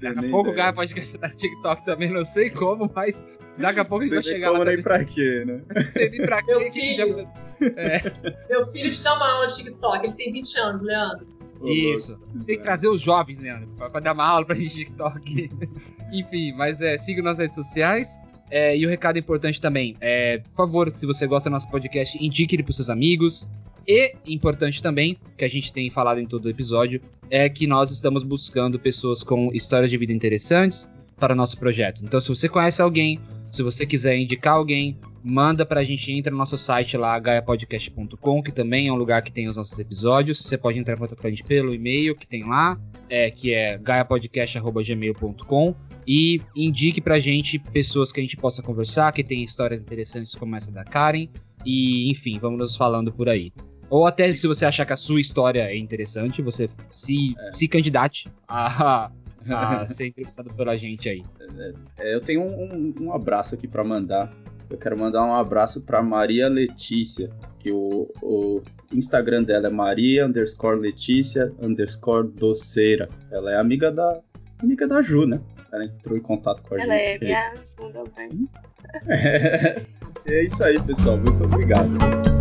Daqui a pouco o cara pode acrescentar no TikTok também, não sei como, mas daqui a pouco ele vai chegar lá. nem pra quê, né? sei nem pra quê. Meu filho, já... é. Meu filho te dá uma aula de TikTok, ele tem 20 anos, Leandro. Isso. Tem que trazer os jovens, Leandro, pra, pra dar uma aula pra gente de TikTok. Enfim, mas é, siga nas redes sociais. É, e o um recado importante também, é, por favor, se você gosta do nosso podcast, indique ele pros seus amigos, e importante também, que a gente tem falado em todo o episódio, é que nós estamos buscando pessoas com histórias de vida interessantes para o nosso projeto. Então, se você conhece alguém, se você quiser indicar alguém, manda pra gente, entra no nosso site lá, gaiapodcast.com, que também é um lugar que tem os nossos episódios. Você pode entrar em contato com a gente pelo e-mail que tem lá, é, que é gaiapodcast.gmail.com e indique pra gente pessoas que a gente possa conversar, que tem histórias interessantes como essa da Karen. E, enfim, vamos nos falando por aí. Ou até se você achar que a sua história é interessante, você se, é. se candidate a, a ser entrevistado pela gente aí. É, eu tenho um, um, um abraço aqui para mandar Eu quero mandar um abraço para Maria Letícia, que o, o Instagram dela é Maria underscore Letícia underscore doceira. Ela é amiga da amiga da Ju, né? Ela entrou em contato com a Ela gente. é minha segunda mãe. É, é isso aí, pessoal. Muito obrigado.